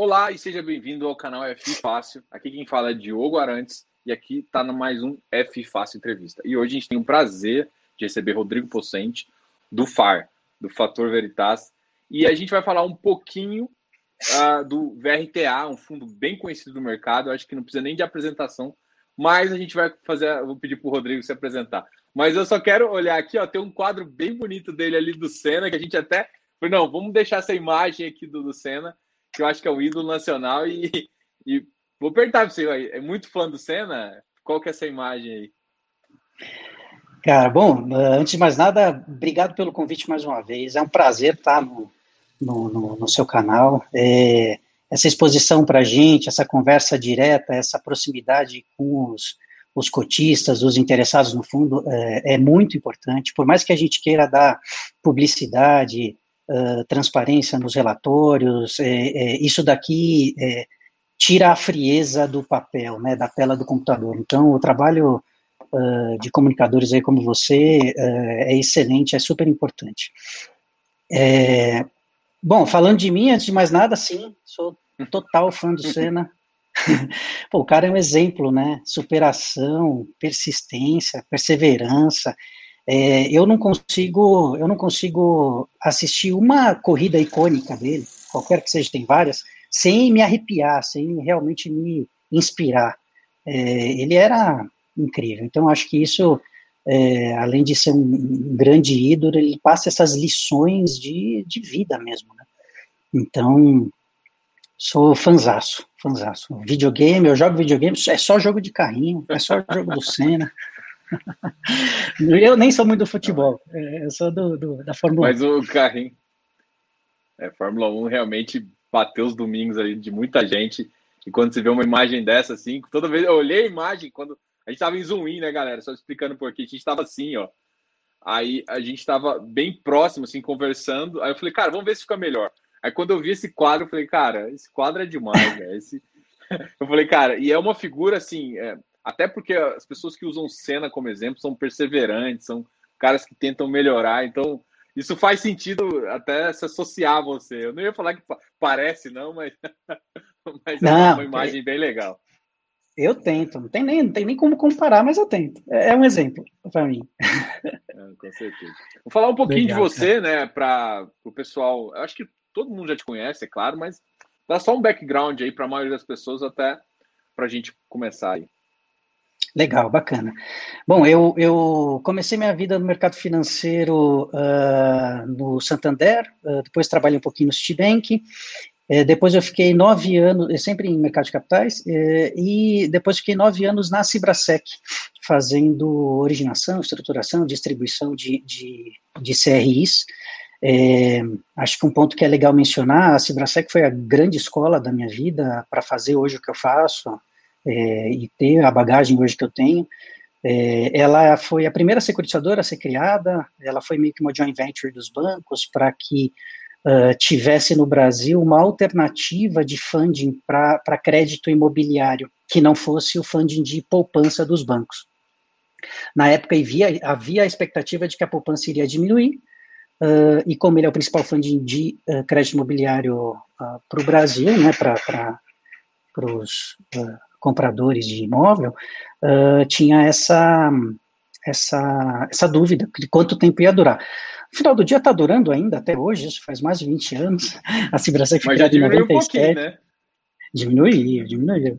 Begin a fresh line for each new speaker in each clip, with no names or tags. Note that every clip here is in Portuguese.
Olá e seja bem-vindo ao canal F Fácil. Aqui quem fala é Diogo Arantes e aqui está no mais um F Fácil Entrevista. E hoje a gente tem o prazer de receber Rodrigo Pocente do FAR, do Fator Veritas, e a gente vai falar um pouquinho uh, do VRTA, um fundo bem conhecido do mercado. Eu acho que não precisa nem de apresentação, mas a gente vai fazer. Vou pedir para o Rodrigo se apresentar. Mas eu só quero olhar aqui, ó, tem um quadro bem bonito dele ali do Senna, que a gente até. Não, vamos deixar essa imagem aqui do, do Senna que eu acho que é o ídolo nacional. E, e vou perguntar para você, é muito fã do Senna? Qual que é essa imagem aí?
Cara, bom, antes de mais nada, obrigado pelo convite mais uma vez. É um prazer estar no, no, no, no seu canal. É, essa exposição para a gente, essa conversa direta, essa proximidade com os, os cotistas, os interessados no fundo, é, é, muito importante. Por mais que a gente queira dar publicidade, transparência nos relatórios, é, é, isso daqui é, tira a frieza do papel, né, da tela do computador. Então, o trabalho uh, de comunicadores aí como você é excelente, é super importante. É, bom, falando de mim, antes de mais nada, sim, sou total fã do Senna. Pô, o cara é um exemplo, né? Superação, persistência, perseverança. É, eu não consigo, eu não consigo assistir uma corrida icônica dele, qualquer que seja, tem várias, sem me arrepiar, sem realmente me inspirar. É, ele era incrível. Então, acho que isso, é, além de ser um, grande ídolo, ele passa essas lições de, de vida mesmo. Né? Então, sou fanzaço, fanzaço. Videogame, eu jogo videogame, é só jogo de carrinho, é só jogo do Senna. eu nem sou muito do futebol, é, eu sou do, do da Fórmula
1. Mas o carrinho. É, Fórmula 1 realmente bateu os domingos ali de muita gente. E quando você vê uma imagem dessa, assim, toda vez eu olhei a imagem, quando a gente tava em zoom in, né, galera? Só explicando por quê. A gente tava assim, ó. Aí a gente tava bem próximo, assim, conversando. Aí eu falei, cara, vamos ver se fica melhor. Aí quando eu vi esse quadro, eu falei, cara, esse quadro é demais, velho. Esse... eu falei, cara, e é uma figura assim, é, até porque as pessoas que usam cena como exemplo são perseverantes, são caras que tentam melhorar. Então, isso faz sentido até se associar a você. Eu não ia falar que parece, não, mas, mas não, é uma imagem bem legal.
Eu tento, não tem, nem, não tem nem como comparar, mas eu tento. É, é um exemplo para mim.
É, com certeza. Vou falar um pouquinho legal, de você, cara. né, para o pessoal. Eu acho que todo mundo já te conhece, é claro, mas dá só um background aí para a maioria das pessoas, até para a gente começar aí.
Legal, bacana. Bom, eu, eu comecei minha vida no mercado financeiro uh, no Santander, uh, depois trabalhei um pouquinho no Citibank, uh, depois eu fiquei nove anos, sempre em mercado de capitais, eh, e depois fiquei nove anos na Cibrasec, fazendo originação, estruturação, distribuição de, de, de CRIs. É, acho que um ponto que é legal mencionar, a Cibrasec foi a grande escola da minha vida para fazer hoje o que eu faço, é, e ter a bagagem hoje que eu tenho. É, ela foi a primeira securitizadora a ser criada, ela foi meio que uma joint venture dos bancos para que uh, tivesse no Brasil uma alternativa de funding para crédito imobiliário, que não fosse o funding de poupança dos bancos. Na época havia, havia a expectativa de que a poupança iria diminuir, uh, e como ele é o principal funding de uh, crédito imobiliário para o Brasil, né, para os compradores de imóvel, uh, tinha essa, essa, essa dúvida de quanto tempo ia durar. No final do dia está durando ainda até hoje, isso faz mais de 20 anos. A Cibrasec foi criada em 97. Um né? Diminuiu, diminuiu.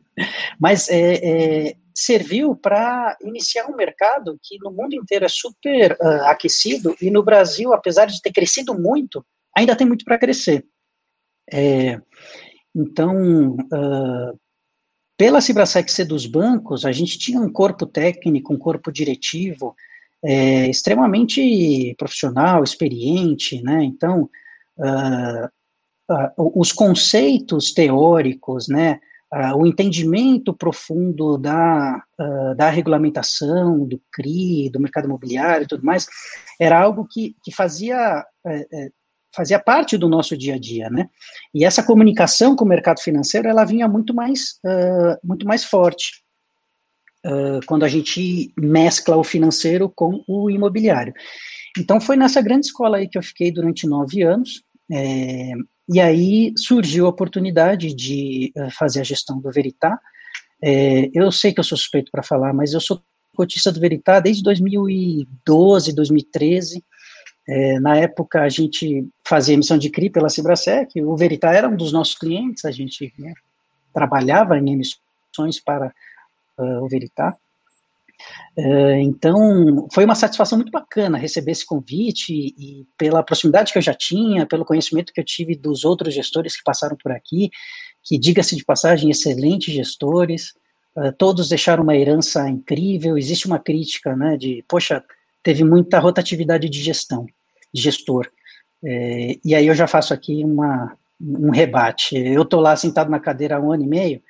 Mas é, é, serviu para iniciar um mercado que no mundo inteiro é super uh, aquecido e no Brasil, apesar de ter crescido muito, ainda tem muito para crescer. É, então, uh, pela Cibrasec ser dos bancos, a gente tinha um corpo técnico, um corpo diretivo é, extremamente profissional, experiente, né? Então, uh, uh, os conceitos teóricos, né? Uh, o entendimento profundo da, da regulamentação, do CRI, do mercado imobiliário e tudo mais, era algo que, que fazia é, fazia parte do nosso dia a dia, né? E essa comunicação com o mercado financeiro, ela vinha muito mais, uh, muito mais forte uh, quando a gente mescla o financeiro com o imobiliário. Então, foi nessa grande escola aí que eu fiquei durante nove anos, é, e aí surgiu a oportunidade de uh, fazer a gestão do Veritá. É, eu sei que eu sou suspeito para falar, mas eu sou cotista do Veritá desde 2012, 2013. É, na época, a gente fazia emissão de CRI pela Cibrasec, o Veritá era um dos nossos clientes, a gente né, trabalhava em emissões para uh, o Veritá. Uh, então, foi uma satisfação muito bacana receber esse convite e, e, pela proximidade que eu já tinha, pelo conhecimento que eu tive dos outros gestores que passaram por aqui, que, diga-se de passagem, excelentes gestores, uh, todos deixaram uma herança incrível, existe uma crítica, né, de, poxa, teve muita rotatividade de gestão, gestor, é, e aí eu já faço aqui uma, um rebate, eu estou lá sentado na cadeira há um ano e meio,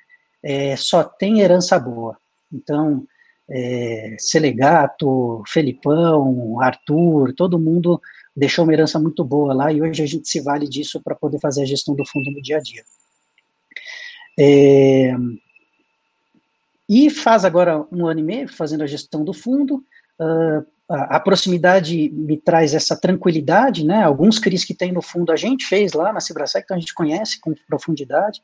é, só tem herança boa, então é, Selegato, Felipão, Arthur, todo mundo deixou uma herança muito boa lá e hoje a gente se vale disso para poder fazer a gestão do fundo no dia a dia. É, e faz agora um ano e meio fazendo a gestão do fundo. Uh, a, proximidade me traz essa tranquilidade, né? Alguns CRIs que tem no fundo a gente fez lá na Cibrasec, então a gente conhece com profundidade.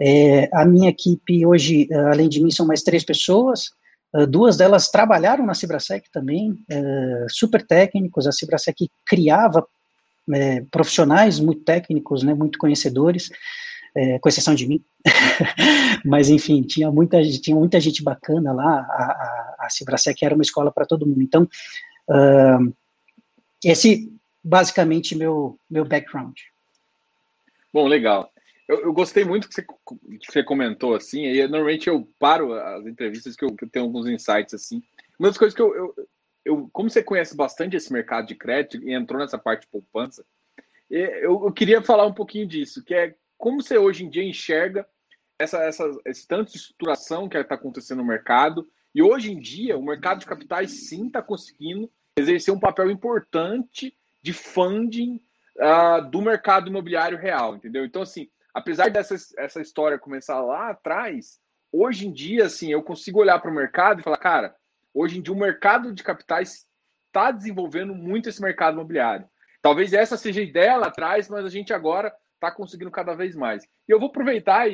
É, a minha equipe hoje, além de mim, são mais três pessoas. Ah, duas delas trabalharam na Cibrasec também, uh, super técnicos. A Cibrasec criava uh, profissionais muito técnicos, né, muito conhecedores, é, com exceção de mim. Mas, enfim, tinha muita, tinha muita gente bacana lá. A, a, a Cibrasec era uma escola para todo mundo. Então, uh, esse basicamente meu meu background.
Bom, legal. Eu, eu, gostei muito que você, que você comentou assim, e normalmente eu paro as entrevistas que eu, que eu tenho alguns insights assim. Uma das coisas que eu, eu, eu, como você conhece bastante esse mercado de crédito e entrou nessa parte de poupança, eu, eu queria falar um pouquinho disso, que é como você hoje em dia enxerga essa, essa esse tanto de estruturação que está acontecendo no mercado, e hoje em dia o mercado de capitais sim está conseguindo exercer um papel importante de funding uh, do mercado imobiliário real, entendeu? Então, assim, apesar dessa essa história começar lá atrás, hoje em dia, assim, eu consigo olhar para o mercado e falar, cara, hoje em dia o mercado de capitais está desenvolvendo muito esse mercado imobiliário. Talvez essa seja a ideia lá atrás, mas a gente agora está conseguindo cada vez mais. E eu vou aproveitar,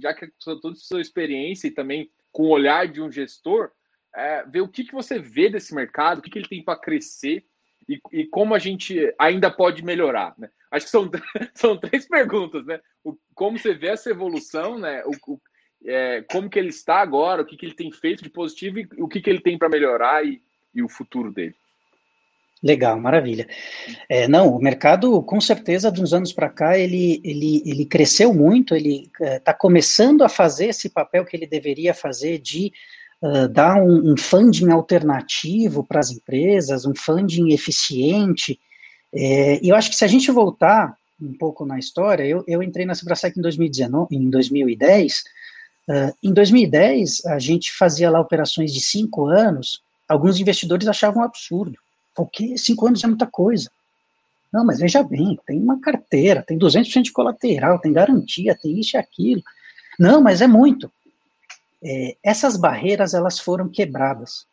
já que toda a sua experiência e também com o olhar de um gestor, é, ver o que, que você vê desse mercado, o que, que ele tem para crescer e, e, como a gente ainda pode melhorar. Né? Acho que são, são três perguntas, né? O, como você vê essa evolução, né? O, o é, como que ele está agora, o que, que ele tem feito de positivo e o que, que ele tem para melhorar e, e o futuro dele.
Legal, maravilha. É, não, o mercado, com certeza, de uns anos para cá, ele, ele, ele cresceu muito, ele está é, começando a fazer esse papel que ele deveria fazer de uh, dar um, um, funding alternativo para as empresas, um funding eficiente. É, e eu acho que se a gente voltar um pouco na história, eu, eu entrei na Cibrasec em 2019, em 2010. Uh, em 2010, a gente fazia lá operações de cinco anos. Alguns investidores achavam absurdo. Porque cinco anos é muita coisa. Não, mas veja bem, tem uma carteira, tem 200% de colateral, tem garantia, tem isso e aquilo. Não, mas é muito. É, essas barreiras, elas foram quebradas.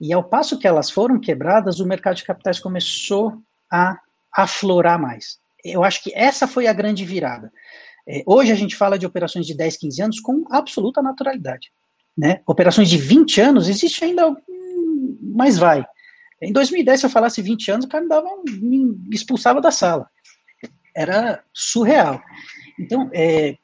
E ao passo que elas foram quebradas, o mercado de capitais começou a aflorar mais eu acho que essa foi a grande virada. É, hoje a gente fala de operações de 10, 15 anos com absoluta naturalidade. Né? Operações de 20 anos, existe ainda, mas vai. Em 2010, se eu falasse 20 anos, o cara me, dava, me expulsava da sala. Era surreal. Então, é,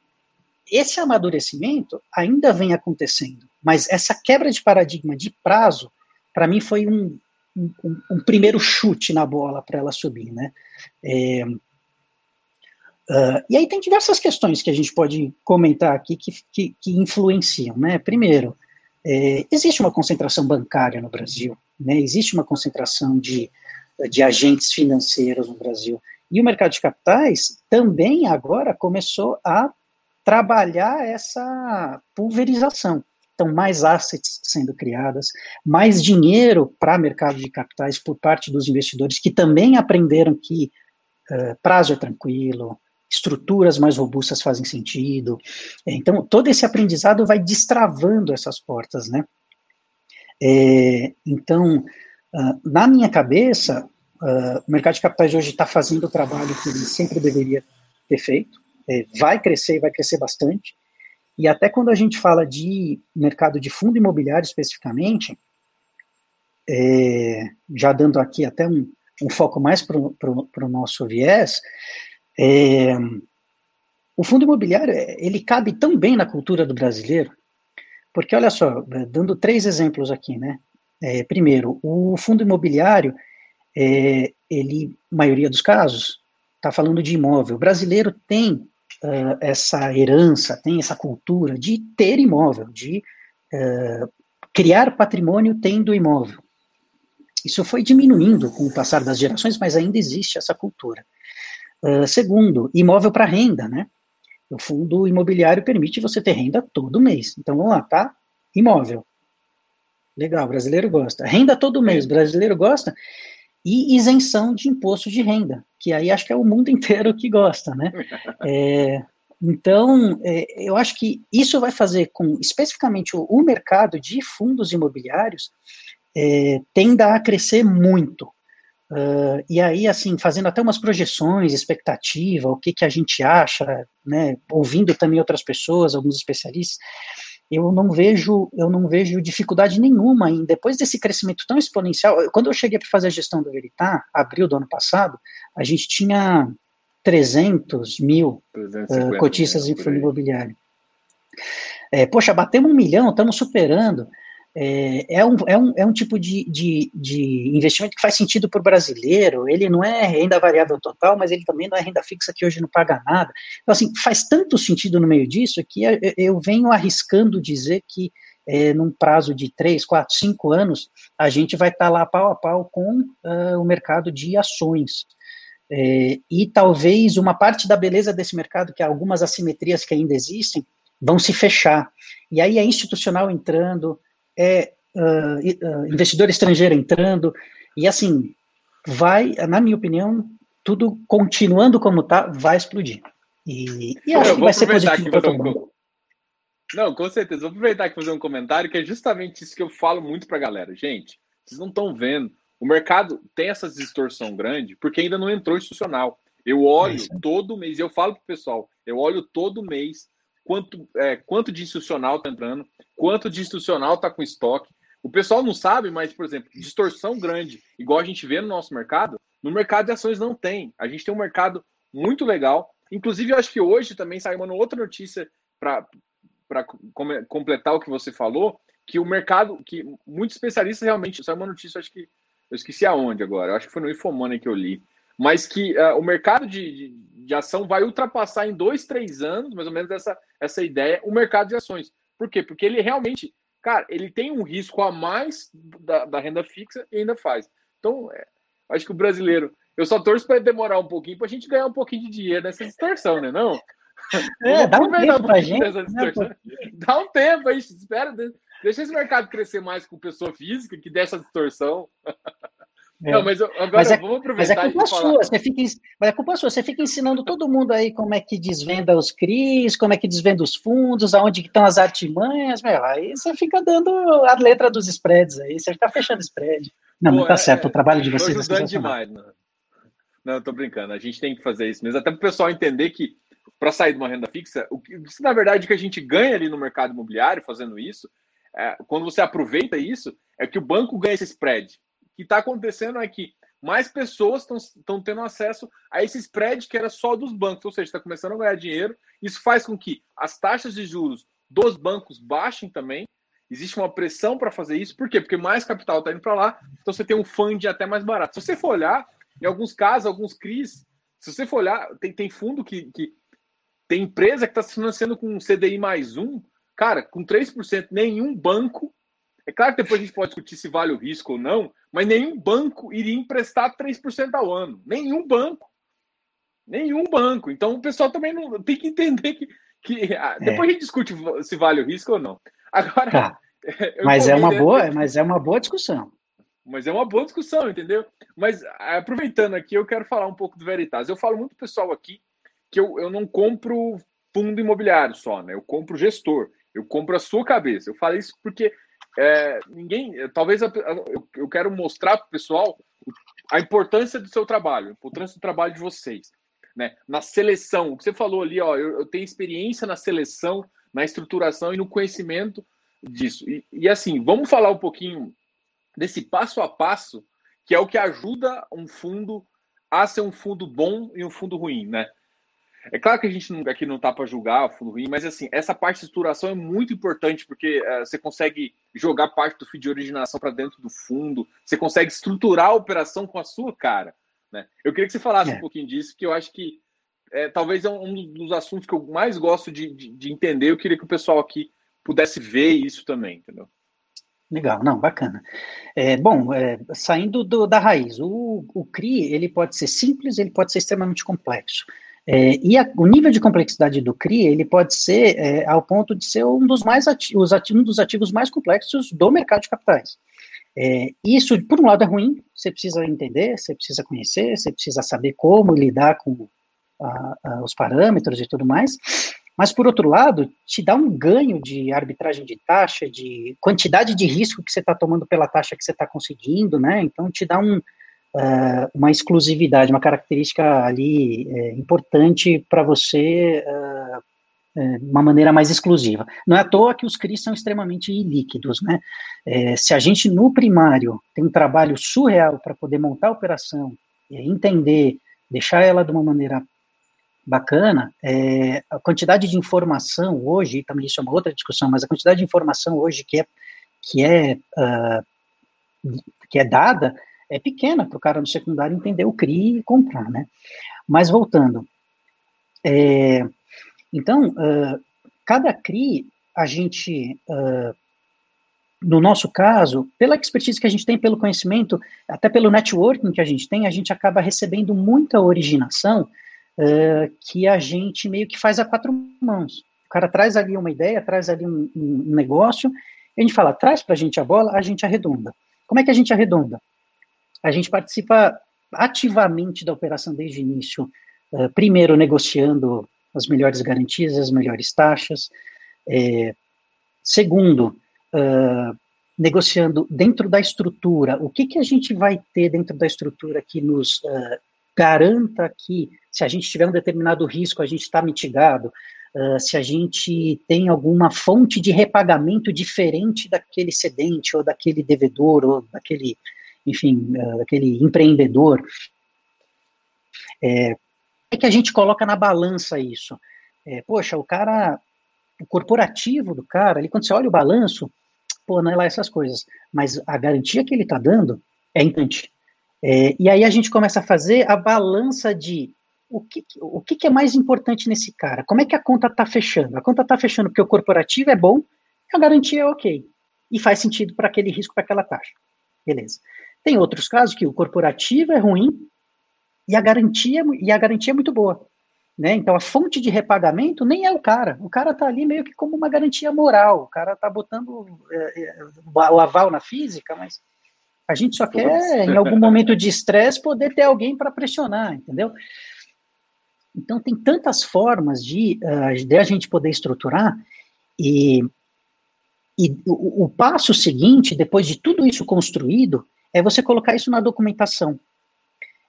esse amadurecimento ainda vem acontecendo, mas essa quebra de paradigma de prazo, para mim, foi um, um, um, primeiro chute na bola para ela subir. Né? É, Uh, e aí tem diversas questões que a gente pode comentar aqui que, que, que influenciam, né? Primeiro, é, existe uma concentração bancária no Brasil, né? Existe uma concentração de, de agentes financeiros no Brasil. E o mercado de capitais também agora começou a trabalhar essa pulverização. Então, mais assets sendo criadas, mais dinheiro para mercado de capitais por parte dos investidores que também aprenderam que uh, prazo é tranquilo, estruturas mais robustas fazem sentido. Então, todo esse aprendizado vai destravando essas portas, né? É, então, uh, na minha cabeça, uh, o mercado de capitais hoje está fazendo o trabalho que ele sempre deveria ter feito, é, vai crescer vai crescer bastante. E até quando a gente fala de mercado de fundo imobiliário especificamente, é, já dando aqui até um, um foco mais para o nosso viés, é, o fundo imobiliário ele cabe tão bem na cultura do brasileiro, porque olha só, dando três exemplos aqui, né? É, primeiro, o fundo imobiliário, é, ele, maioria dos casos, está falando de imóvel. O brasileiro tem uh, essa herança, tem essa cultura de ter imóvel, de uh, criar patrimônio tendo imóvel. Isso foi diminuindo com o passar das gerações, mas ainda existe essa cultura. Uh, segundo, imóvel para renda, né? O fundo imobiliário permite você ter renda todo mês. Então vamos lá, tá? Imóvel. Legal, brasileiro gosta. Renda todo mês, brasileiro gosta. E isenção de imposto de renda, que aí acho que é o mundo inteiro que gosta, né? É, então, é, eu acho que isso vai fazer com, especificamente, o, o mercado de fundos imobiliários é, tenda a crescer muito. Uh, e aí, assim, fazendo até umas projeções, expectativa, o que, que a gente acha, né, ouvindo também outras pessoas, alguns especialistas, eu não vejo, eu não vejo dificuldade nenhuma em, depois desse crescimento tão exponencial, quando eu cheguei para fazer a gestão do Veritá, abril do ano passado, a gente tinha 300 mil uh, cotistas em fundo imobiliário. É, poxa, batemos um milhão, estamos superando é, é, um, é, um, é um tipo de, de, de investimento que faz sentido para o brasileiro, ele não é renda variável total, mas ele também não é renda fixa que hoje não paga nada. Então, assim, faz tanto sentido no meio disso que eu venho arriscando dizer que é, num prazo de 3, 4, 5 anos, a gente vai estar tá lá pau a pau com uh, o mercado de ações. É, e talvez uma parte da beleza desse mercado, que algumas assimetrias que ainda existem, vão se fechar. E aí é institucional entrando, é uh, investidor estrangeiro entrando, e assim, vai, na minha opinião, tudo continuando como está, vai explodir. E, e acho que vai ser positivo para todo mundo.
Não, com certeza. Vou aproveitar aqui fazer um comentário que é justamente isso que eu falo muito para a galera. Gente, vocês não estão vendo. O mercado tem essa distorção grande porque ainda não entrou institucional. Eu olho é todo mês, eu falo para o pessoal, eu olho todo mês quanto, é, quanto de institucional está entrando, quanto de institucional está com estoque. O pessoal não sabe, mas, por exemplo, distorção grande, igual a gente vê no nosso mercado, no mercado de ações não tem. A gente tem um mercado muito legal. Inclusive, eu acho que hoje também saiu uma outra notícia para completar o que você falou, que o mercado, que muitos especialistas realmente, saiu uma notícia, acho que eu esqueci aonde agora, eu acho que foi no Infomoney que eu li, mas que uh, o mercado de, de, de, ação vai ultrapassar em dois, três anos, mais ou menos essa, essa ideia, o mercado de ações. Por quê? Porque ele realmente, cara, ele tem um risco a mais da, da renda fixa e ainda faz. Então, é, acho que o brasileiro, eu só torço para demorar um pouquinho para a gente ganhar um pouquinho de dinheiro nessa distorção, né? Não?
É, dá um tempo pra gente. Né,
dá um tempo aí, espera, deixa esse mercado crescer mais com pessoa física, que dessa distorção.
É. Não, mas agora mas é, vamos aproveitar. Mas é culpa sua, você fica, mas é culpa sua, você fica ensinando todo mundo aí como é que desvenda os CRIs, como é que desvenda os fundos, aonde estão as artimanhas, meu, aí você fica dando a letra dos spreads aí, você fica fechando spread. Não, Pô, mas tá é, certo, o trabalho de vocês
é demais, não. não, eu tô brincando, a gente tem que fazer isso mesmo, até para o pessoal entender que para sair de uma renda fixa, o que, na verdade, que a gente ganha ali no mercado imobiliário fazendo isso, é, quando você aproveita isso, é que o banco ganha esse spread que está acontecendo é que mais pessoas estão tendo acesso a esse spread que era só dos bancos, ou seja, está começando a ganhar dinheiro. Isso faz com que as taxas de juros dos bancos baixem também. Existe uma pressão para fazer isso, por quê? Porque mais capital está indo para lá, então você tem um fund até mais barato. Se você for olhar, em alguns casos, alguns CRIs, se você for olhar, tem, tem fundo que, que tem empresa que está se financiando com um CDI mais um, cara, com 3%, nenhum banco é claro que depois a gente pode discutir se vale o risco ou não, mas nenhum banco iria emprestar 3% ao ano. Nenhum banco. Nenhum banco. Então o pessoal também não tem que entender que. que ah, é. Depois a gente discute se vale o risco ou não. Agora.
Tá. Mas é uma boa, mas é uma boa discussão.
Mas é uma boa discussão, entendeu? Mas aproveitando aqui, eu quero falar um pouco do Veritas. Eu falo muito pessoal aqui que eu, eu não compro fundo imobiliário só, né? Eu compro gestor. Eu compro a sua cabeça. Eu falo isso porque é, ninguém, talvez eu, eu quero mostrar para o pessoal a importância do seu trabalho, a importância do trabalho de vocês. né? Na seleção, o que você falou ali, ó, eu, eu tenho experiência na seleção, na estruturação e no conhecimento disso. E, e assim, vamos falar um pouquinho desse passo a passo, que é o que ajuda um fundo a ser um fundo bom e um fundo ruim, né? É claro que a gente não, aqui não está para julgar o fundo ruim, mas assim, essa parte de estruturação é muito importante, porque uh, você consegue jogar parte do feed de originação para dentro do fundo, você consegue estruturar a operação com a sua cara. Né? Eu queria que você falasse é. um pouquinho disso, que eu acho que é, talvez é um dos assuntos que eu mais gosto de, de, de entender. Eu queria que o pessoal aqui pudesse ver isso também, entendeu?
Legal, não, bacana. É, bom, é, saindo do, da raiz, o, o CRI ele pode ser simples, ele pode ser extremamente complexo. É, e a, o nível de complexidade do CRI ele pode ser é, ao ponto de ser um dos mais ativos, um dos ativos mais complexos do mercado de capitais. É, isso, por um lado, é ruim, você precisa entender, você precisa conhecer, você precisa saber como lidar com a, a, os parâmetros e tudo mais, mas, por outro lado, te dá um ganho de arbitragem de taxa, de quantidade de risco que você está tomando pela taxa que você está conseguindo, né? Então, te dá um, uh, uma exclusividade, uma característica ali é, importante para você, uh, uma maneira mais exclusiva. Não é à toa que os CRIs são extremamente líquidos, né? Se a gente, no primário, tem um trabalho surreal para poder montar a operação, entender, deixar ela de uma maneira bacana, é, a quantidade de informação hoje, também isso é uma outra discussão, mas a quantidade de informação hoje que é, que é, uh, que é dada é pequena para o cara no secundário entender o CRI e comprar, né? Mas voltando, é, então, uh, cada CRI, a gente, uh, no nosso caso, pela expertise que a gente tem, pelo conhecimento, até pelo networking que a gente tem, a gente acaba recebendo muita originação uh, que a gente meio que faz a quatro mãos. O cara traz ali uma ideia, traz ali um, um negócio, a gente fala, traz para a gente a bola, a gente arredonda. Como é que a gente arredonda? A gente participa ativamente da operação desde o início, uh, primeiro negociando as melhores garantias, as melhores taxas. É, segundo, uh, negociando dentro da estrutura, o que, que a gente vai ter dentro da estrutura que nos uh, garanta que, se a gente tiver um determinado risco, a gente está mitigado, uh, se a gente tem alguma fonte de repagamento diferente daquele cedente, ou daquele devedor, ou daquele, enfim, uh, daquele empreendedor. É, é que a gente coloca na balança isso? É, poxa, o cara, o corporativo do cara, ali, quando você olha o balanço, pô, não é lá essas coisas, mas a garantia que ele está dando é importante. É, e aí a gente começa a fazer a balança de o que, o que, é mais importante nesse cara? Como é que a conta está fechando? A conta está fechando porque o corporativo é bom a garantia é ok. E faz sentido para aquele risco, para aquela taxa. Beleza. Tem outros casos que o corporativo é ruim e a garantia, e a garantia é muito boa. Né? Então, a fonte de repagamento nem é o cara. O cara está ali meio que como uma garantia moral. O cara está botando é, é, o aval na física, mas a gente só quer, em algum momento de estresse, poder ter alguém para pressionar, entendeu? Então, tem tantas formas de, uh, de a gente poder estruturar, e, e o, o passo seguinte, depois de tudo isso construído, é você colocar isso na documentação.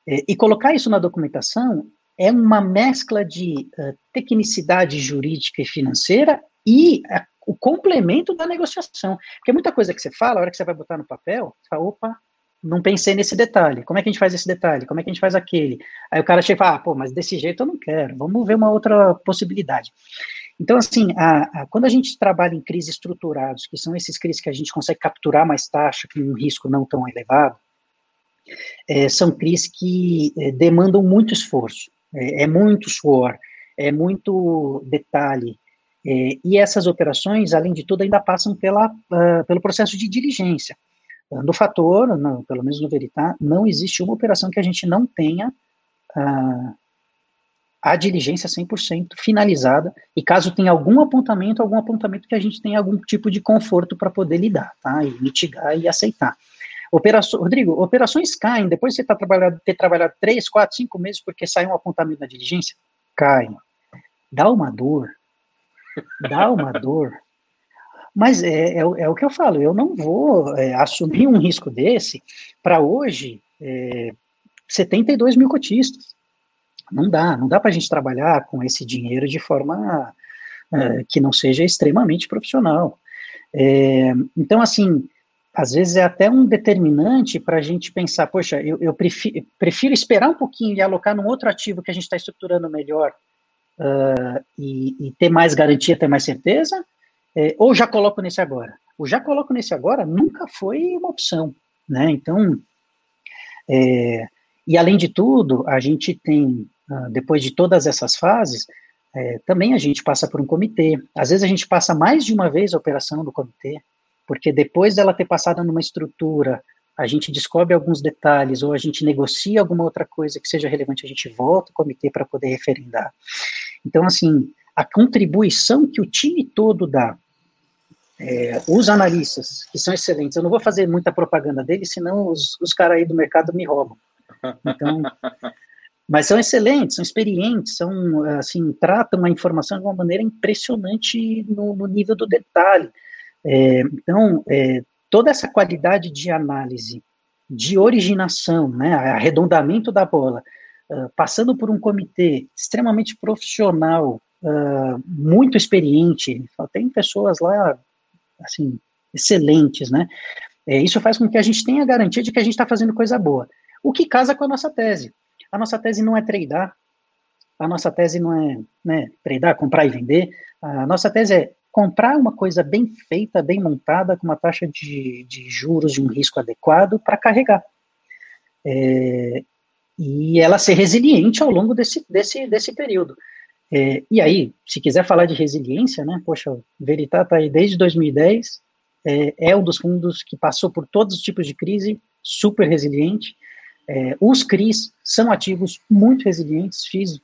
É, e colocar isso na documentação é uma mescla de uh, tecnicidade jurídica e financeira e uh, o complemento da negociação. Porque muita coisa que você fala, a hora que você vai botar no papel, você fala, opa, não pensei nesse detalhe. Como é que a gente faz esse detalhe? Como é que a gente faz aquele? Aí o cara chega e fala, ah, pô, mas desse jeito eu não quero, vamos ver uma outra possibilidade. Então, assim, a, a, quando a gente trabalha em crises estruturados, que são esses crises que a gente consegue capturar mais taxa, com um risco não tão elevado, é, são CRIs que é, demandam muito esforço, é, é, muito suor, é muito detalhe. É, e essas operações, além de tudo, ainda passam pela, uh, pelo processo de diligência. No fator, pelo menos no Veritá, não existe uma operação que a gente não tenha uh, a diligência 100% finalizada, e caso tenha algum apontamento, algum apontamento que a gente tenha algum tipo de conforto para poder lidar, tá? E mitigar e aceitar. Operações, Rodrigo, operações caem depois de você tá trabalhado, ter trabalhado três, quatro, cinco meses porque sai um apontamento na diligência? Caem. Dá uma dor. Dá uma dor. Mas é, é, é, o que eu falo, eu não vou é, assumir um risco desse para hoje é, 72 mil cotistas. Não dá, não dá para a gente trabalhar com esse dinheiro de forma é, que não seja extremamente profissional. É, então, assim, às vezes é até um determinante para a gente pensar, poxa, eu, eu prefiro, prefiro, esperar um pouquinho e alocar num outro ativo que a gente está estruturando melhor uh, e, e, ter mais garantia, ter mais certeza, é, ou já coloco nesse agora. O já coloco nesse agora nunca foi uma opção, né? Então, é, e além de tudo, a gente tem, depois de todas essas fases, é, também a gente passa por um comitê. Às vezes a gente passa mais de uma vez a operação do comitê, porque depois dela ter passado numa estrutura, a gente descobre alguns detalhes ou a gente negocia alguma outra coisa que seja relevante, a gente volta ao comitê para poder referendar. Então, assim, a contribuição que o time todo dá, é, os analistas, que são excelentes, eu não vou fazer muita propaganda deles, senão os, os caras aí do mercado me roubam. Então, mas são excelentes, são experientes, são, assim, tratam a informação de uma maneira impressionante no, no nível do detalhe. É, então, é, toda essa qualidade de análise, de originação, né, arredondamento da bola, uh, passando por um comitê extremamente profissional, uh, muito experiente, tem pessoas lá, assim, excelentes, né, é, isso faz com que a gente tenha a garantia de que a gente está fazendo coisa boa, o que casa com a nossa tese. A nossa tese não é tradar, a nossa tese não é né, tradar, comprar e vender, a nossa tese é comprar uma coisa bem feita, bem montada, com uma taxa de, de juros e um risco adequado para carregar. É, e ela ser resiliente ao longo desse, desse, desse período. É, e aí, se quiser falar de resiliência, né, poxa, o Veritas está aí desde 2010, é, é, um dos fundos que passou por todos os tipos de crise, super resiliente. É, os CRIs são ativos muito resilientes, fiz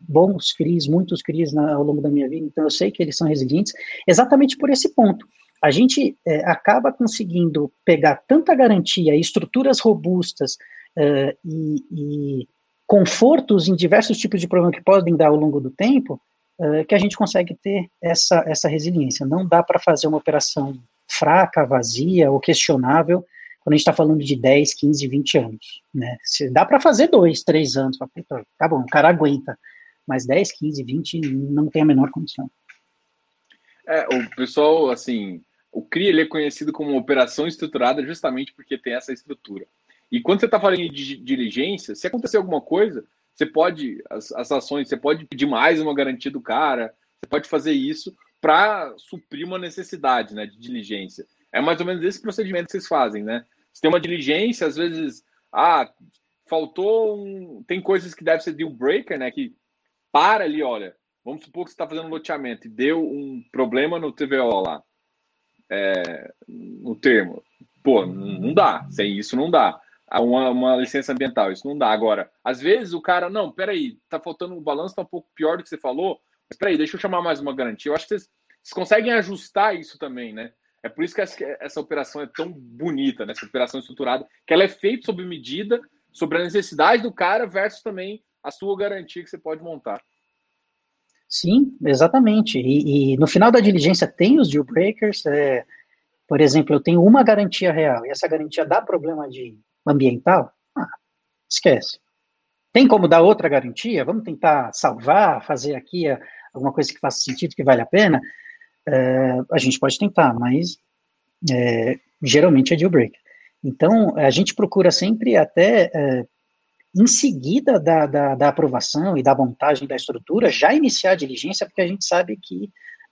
bons CRIs, muitos CRIs na, ao longo da minha vida, então eu sei que eles são resilientes, exatamente por esse ponto. A gente é, acaba conseguindo pegar tanta garantia, estruturas robustas é, e, e, confortos em diversos tipos de problemas que podem dar ao longo do tempo, é, que a gente consegue ter essa, essa resiliência. Não dá para fazer uma operação fraca, vazia ou questionável quando a gente está falando de 10, 15, 20 anos. Né? Se dá para fazer dois, três anos, tá bom, o cara aguenta mas 10, 15, 20 não tem a menor condição.
É, o pessoal, assim, o CRI ele é conhecido como operação estruturada justamente porque tem essa estrutura. E quando você está falando de diligência, se acontecer alguma coisa, você pode, as, as ações, você pode pedir mais uma garantia do cara, você pode fazer isso para suprir uma necessidade né, de diligência. É mais ou menos esse procedimento que vocês fazem, né? Você tem uma diligência, às vezes, ah, faltou um. Tem coisas que deve ser deal breaker, né? Que para ali, olha, vamos supor que você está fazendo loteamento e deu um problema no TVO lá, é, no termo. Pô, não dá, sem isso não dá. Uma, uma, licença ambiental, isso não dá. Agora, às vezes o cara, não, peraí, tá faltando o balanço, tá um pouco pior do que você falou, mas peraí, deixa eu chamar mais uma garantia. Eu acho que vocês, vocês conseguem ajustar isso também, né? É por isso que essa, operação é tão bonita, né? essa operação estruturada, que ela é feita sob medida, sobre a necessidade do cara versus também a sua garantia que você pode montar.
Sim, exatamente. E, e no final da diligência tem os deal breakers. É, por exemplo, eu tenho uma garantia real e essa garantia dá problema de ambiental. Ah, esquece. Tem como dar outra garantia? Vamos tentar salvar, fazer aqui alguma coisa que faça sentido, que vale a pena? É, a gente pode tentar, mas é, geralmente é deal breaker. Então, a gente procura sempre até é, em seguida da, da, da, aprovação e da montagem da estrutura, já iniciar a diligência, porque a gente sabe que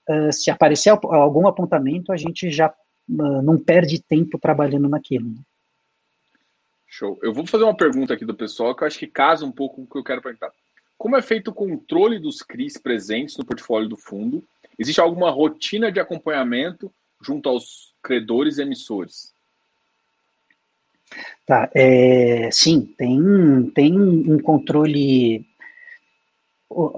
uh, se aparecer algum apontamento, a gente já uh, não perde tempo trabalhando naquilo. Né?
Show. Eu vou fazer uma pergunta aqui do pessoal que eu acho que casa um pouco com o que eu quero perguntar. Como é feito o controle dos CRIs presentes no portfólio do fundo? Existe alguma rotina de acompanhamento junto aos credores e emissores?
Tá, é, sim, tem, tem um controle. O,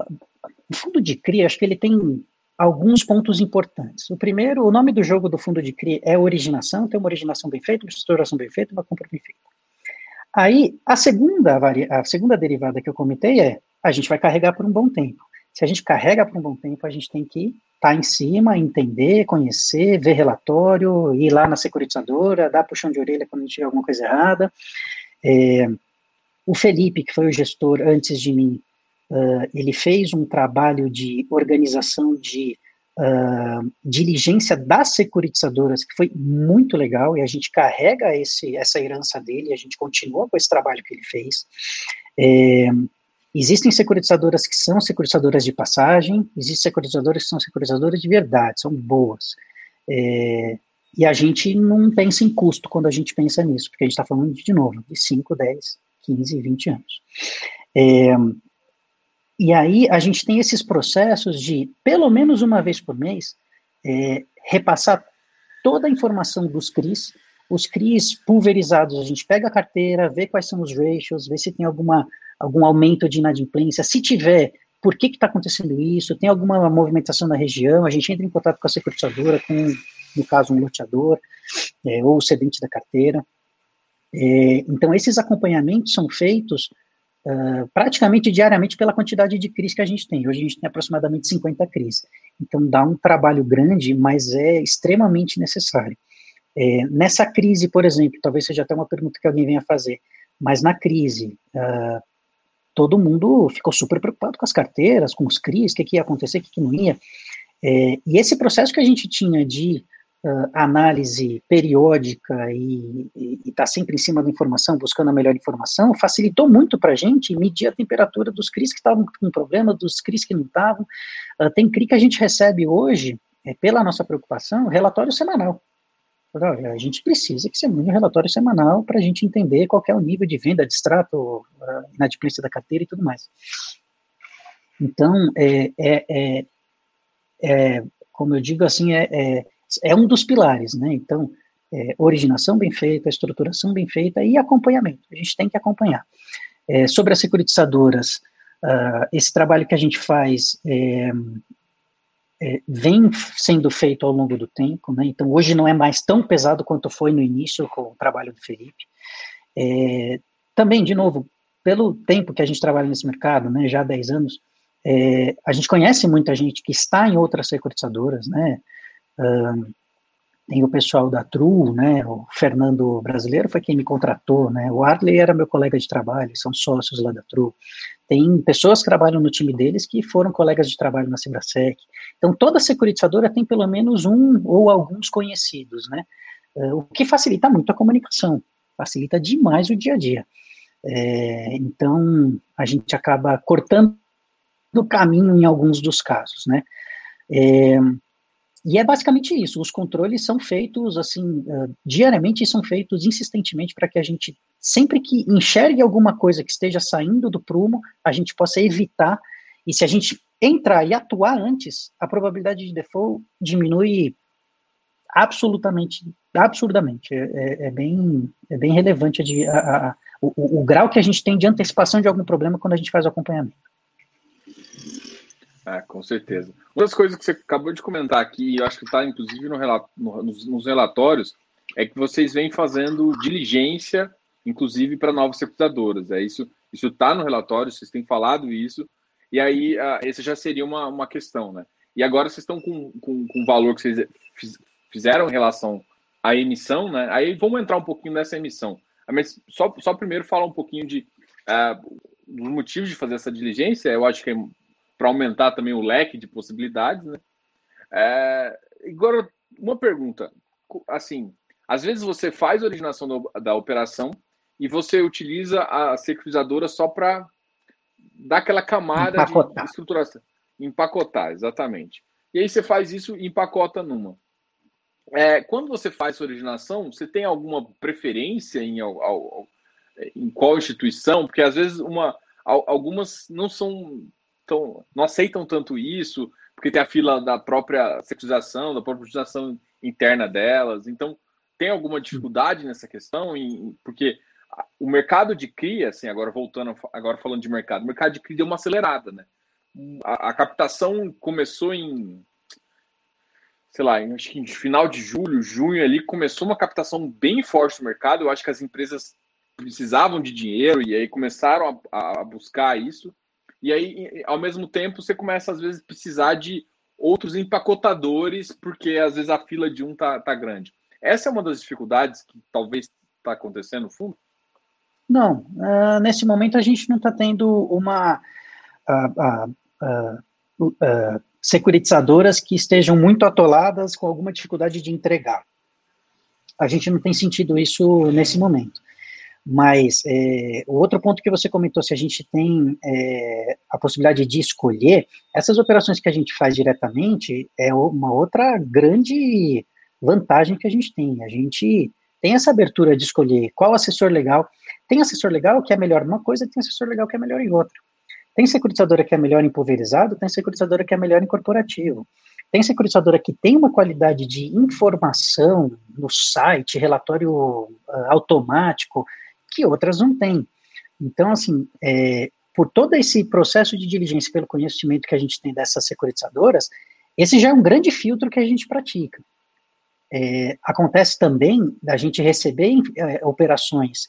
fundo de CRI, acho que ele tem alguns pontos importantes. O primeiro, o nome do jogo do fundo de CRI é originação, tem uma originação bem feita, uma estruturação bem feita, uma compra bem feita. Aí, a segunda, a segunda derivada que eu comentei é, a gente vai carregar por um bom tempo. Se a gente carrega por um bom tempo, a gente tem que estar tá em cima, entender, conhecer, ver relatório, ir lá na securitizadora, dar puxão de orelha quando tiver alguma coisa errada. É, o Felipe, que foi o gestor antes de mim, uh, ele fez um trabalho de organização de uh, diligência das securitizadoras, que foi muito legal, e a gente carrega esse, essa herança dele, a gente continua com esse trabalho que ele fez. É, existem securitizadoras que são securitizadoras de passagem, existem securitizadoras que são securitizadoras de verdade, são boas. É, e a gente não pensa em custo quando a gente pensa nisso, porque a gente está falando, de, de novo, de 5, 10, 15, 20 anos. É, e aí a gente tem esses processos de, pelo menos uma vez por mês, é, repassar toda a informação dos CRIs, os CRIs pulverizados, a gente pega a carteira, vê quais são os ratios, vê se tem alguma, algum aumento de inadimplência, se tiver, por que está acontecendo isso, tem alguma movimentação na região, a gente entra em contato com a securitizadora, com, no caso, um loteador, é, ou o cedente da carteira. É, então, esses acompanhamentos são feitos uh, praticamente diariamente pela quantidade de CRIs que a gente tem. Hoje a gente tem aproximadamente 50 CRIs. Então dá um trabalho grande, mas é extremamente necessário. É, nessa crise, por exemplo, talvez seja até uma pergunta que alguém venha fazer, mas na crise, uh, todo mundo ficou super preocupado com as carteiras, com os CRIs, o que, que ia acontecer, o que, que não ia. É, e esse processo que a gente tinha de uh, análise periódica e estar tá sempre em cima da informação, buscando a melhor informação, facilitou muito para a gente medir a temperatura dos CRIs que estavam com problema, dos CRIs que não estavam. Uh, tem CRI que a gente recebe hoje, é, pela nossa preocupação, relatório semanal. A gente precisa que você mande um relatório semanal para a gente entender qual é o nível de venda, de extrato, uh, inadimplência da carteira e tudo mais. Então, é, é, é, é como eu digo assim, é, é, é um dos pilares, né? Então, é, originação bem feita, estruturação bem feita e acompanhamento. A gente tem que acompanhar. É, sobre as securitizadoras, uh, esse trabalho que a gente faz é, vem sendo feito ao longo do tempo, né? Então, hoje não é mais tão pesado quanto foi no início com o trabalho do Felipe. É, também, de novo, pelo tempo que a gente trabalha nesse mercado, né, já há 10 anos, é, a gente conhece muita gente que está em outras securitizadoras, né, tem o pessoal da Tru, né, o Fernando Brasileiro foi quem me contratou, né, o Arley era meu colega de trabalho, são sócios lá da Tru. Tem pessoas que trabalham no time deles que foram colegas de trabalho na Cibrasec. Então, toda securitizadora tem pelo menos um ou alguns conhecidos, né, uh, o que facilita muito a comunicação, facilita demais o dia a dia. É, então, a gente acaba cortando o caminho em alguns dos casos, né. É, e é basicamente isso. Os controles são feitos assim uh, diariamente e são feitos insistentemente para que a gente sempre que enxergue alguma coisa que esteja saindo do prumo, a gente possa evitar. E se a gente entrar e atuar antes, a probabilidade de default diminui absolutamente, absurdamente. É, é, é bem, é bem relevante a, a, a, o, o grau que a gente tem de antecipação de algum problema quando a gente faz o acompanhamento.
É, com certeza. Uma das coisas que você acabou de comentar aqui, e acho que está inclusive no relato, no, nos, relatórios, é que vocês vêm fazendo diligência, inclusive para novas securitadoras. É isso, isso está no relatório, vocês têm falado isso, e aí uh, essa já seria uma, uma questão, né? E agora vocês estão com, com, com o valor que vocês fizeram em relação à emissão, né? Aí vamos entrar um pouquinho nessa emissão. Mas só, só primeiro falar um pouquinho de uh, dos motivos de fazer essa diligência. Eu acho que é para aumentar também o leque de possibilidades, né? É, agora, uma pergunta, assim, às vezes você faz a originação do, da operação e você utiliza a securizadora só para dar aquela camada empacotar. de estruturação, empacotar, exatamente. E aí você faz isso e empacota numa. É, quando você faz sua originação, você tem alguma preferência em, em qual instituição? Porque às vezes uma, algumas não são tão, não aceitam tanto isso, porque tem a fila da própria securitização, da própria securitização interna delas. Então, tem alguma dificuldade nessa questão? Em, porque o mercado de CRI, assim, agora voltando, agora falando de mercado, o mercado de CRI deu uma acelerada, né? A, a captação começou em, sei lá, em, acho que em final de julho, junho ali, começou uma captação bem forte no mercado. Eu acho que as empresas precisavam de dinheiro e aí começaram a, a buscar isso. E aí, ao mesmo tempo, você começa, às vezes, a precisar de outros empacotadores, porque às vezes a fila de um tá, tá grande. Essa é uma das dificuldades que talvez está acontecendo no fundo?
Não, uh, nesse momento a gente não está tendo uma, a, a, securitizadoras que estejam muito atoladas com alguma dificuldade de entregar. A gente não tem sentido isso nesse momento. Mas é, o outro ponto que você comentou, se a gente tem é, a possibilidade de escolher, essas operações que a gente faz diretamente é uma outra grande vantagem que a gente tem. A gente tem essa abertura de escolher qual assessor legal. Tem assessor legal que é melhor em uma coisa, tem assessor legal que é melhor em outra. Tem securitizadora que é melhor em pulverizado, tem securitizadora que é melhor em corporativo. Tem securitizadora que tem uma qualidade de informação no site, relatório uh, automático, que outras não têm. Então, assim, é, por todo esse processo de diligência, pelo conhecimento que a gente tem dessas securitizadoras, esse já é um grande filtro que a gente pratica. É, acontece também da gente receber é, operações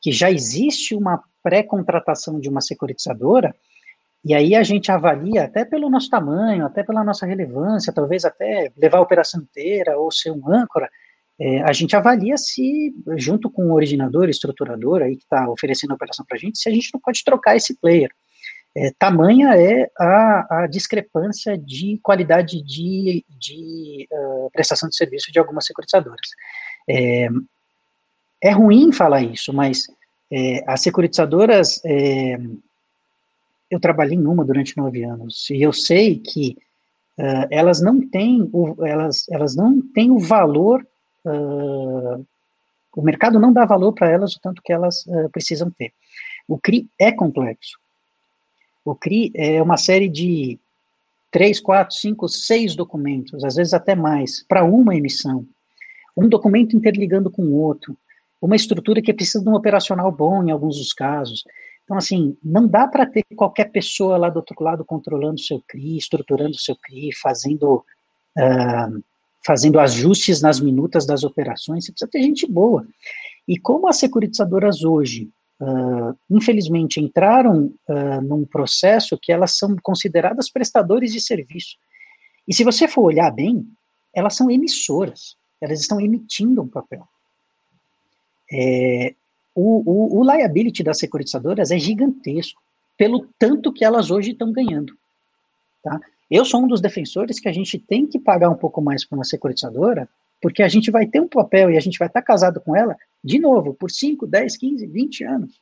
que já existe uma pré-contratação de uma securitizadora, e aí a gente avalia até pelo nosso tamanho, até pela nossa relevância, talvez até levar a operação inteira ou ser um âncora, é, a gente avalia se, junto com o originador, estruturador aí que está oferecendo a operação para a gente, se a gente não pode trocar esse player. É, tamanha é a, a, discrepância de qualidade de, de uh, prestação de serviço de algumas securitizadoras. É, é ruim falar isso, mas é, as securitizadoras, é, eu trabalhei em uma durante nove anos, e eu sei que uh, elas não têm o, elas, elas não têm o valor uh, o mercado não dá valor para elas o tanto que elas uh, precisam ter. O CRI é complexo. O CRI é uma série de três, quatro, cinco, seis documentos, às vezes até mais, para uma emissão. Um documento interligando com o outro. Uma estrutura que precisa de um operacional bom em alguns dos casos. Então, assim, não dá para ter qualquer pessoa lá do outro lado controlando o seu CRI, estruturando o seu CRI, fazendo uh, fazendo ajustes nas minutas das operações, você precisa ter gente boa. E como as securitizadoras hoje, uh, infelizmente, entraram uh, num processo que elas são consideradas prestadores de serviço. E se você for olhar bem, elas são emissoras, elas estão emitindo um papel. É, o, o, o liability das securitizadoras é gigantesco, pelo tanto que elas hoje estão ganhando. Tá? Eu sou um dos defensores que a gente tem que pagar um pouco mais para uma securitizadora, porque a gente vai ter um papel e a gente vai estar casado com ela, de novo, por 5, 10, 15, 20 anos.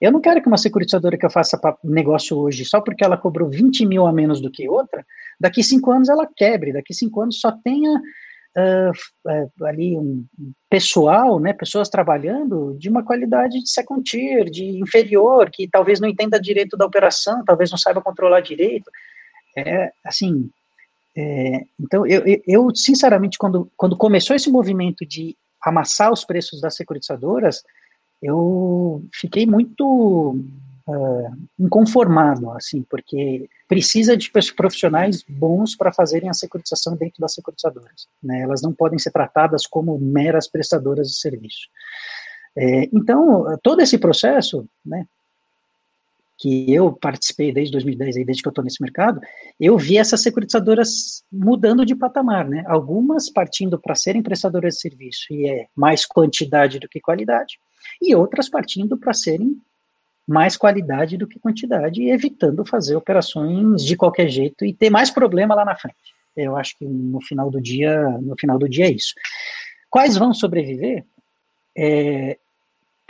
Eu não quero que uma securitizadora que eu faça negócio hoje, só porque ela cobrou 20 mil a menos do que outra, daqui cinco anos ela quebre, daqui cinco anos só tenha uh, uh, ali um pessoal, né, pessoas trabalhando de uma qualidade de second tier, de inferior, que talvez não entenda direito da operação, talvez não saiba controlar direito é assim. É, então, eu, eu, sinceramente, quando, quando começou esse movimento de amassar os preços das securitizadoras, eu fiquei muito uh, inconformado, assim, porque precisa de profissionais bons para fazerem a securitização dentro das securitizadoras. Né? Elas não podem ser tratadas como meras prestadoras de serviço. É, então, todo esse processo, né, que eu participei desde 2010, aí, desde que eu estou nesse mercado, eu vi essas securitizadoras mudando de patamar, né? Algumas partindo para serem prestadoras de serviço e é mais quantidade do que qualidade, e outras partindo para serem mais qualidade do que quantidade, e evitando fazer operações de qualquer jeito e ter mais problema lá na frente. Eu acho que no final do dia, no final do dia é isso. Quais vão sobreviver? É,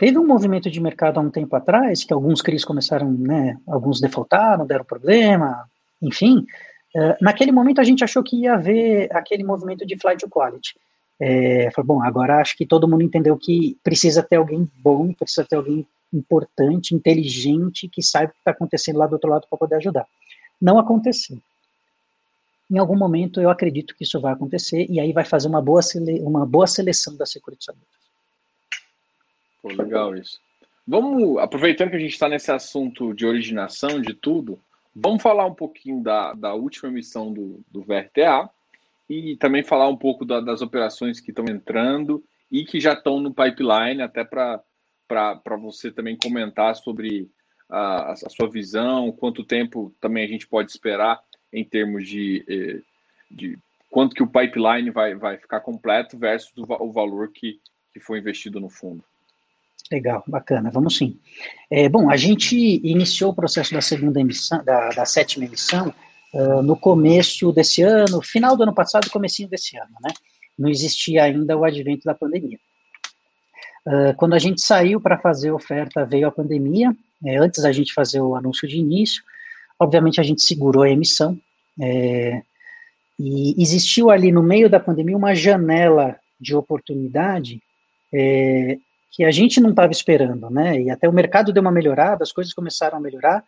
Teve um movimento de mercado há um tempo atrás, que alguns CRIs começaram, né, alguns defaultaram, deram problema, enfim. Uh, naquele momento a gente achou que ia haver aquele movimento de flight to quality. É, bom, agora acho que todo mundo entendeu que precisa ter alguém bom, precisa ter alguém importante, inteligente, que saiba o que está acontecendo lá do outro lado para poder ajudar. Não aconteceu. Em algum momento eu acredito que isso vai acontecer e aí vai fazer uma boa, uma boa seleção das securitizadoras.
Pô, legal isso. Vamos, aproveitando que a gente está nesse assunto de originação de tudo, vamos falar um pouquinho da, da última emissão do, do VRTA e também falar um pouco da, das operações que estão entrando e que já estão no pipeline, até para você também comentar sobre a, a, sua visão, quanto tempo também a gente pode esperar em termos de, eh, de quanto que o pipeline vai, vai ficar completo versus o, o valor que, que foi investido no fundo.
Legal, bacana, vamos sim. É, bom, a gente iniciou o processo da segunda emissão, da, da sétima emissão, uh, no começo desse ano, final do ano passado, comecinho desse ano, né? Não existia ainda o advento da pandemia. Uh, quando a gente saiu para fazer oferta, veio a pandemia, é, antes da gente fazer o anúncio de início, obviamente a gente segurou a emissão, é, e existiu ali no meio da pandemia uma janela de oportunidade é, que a gente não estava esperando, né? E até o mercado deu uma melhorada, as coisas começaram a melhorar,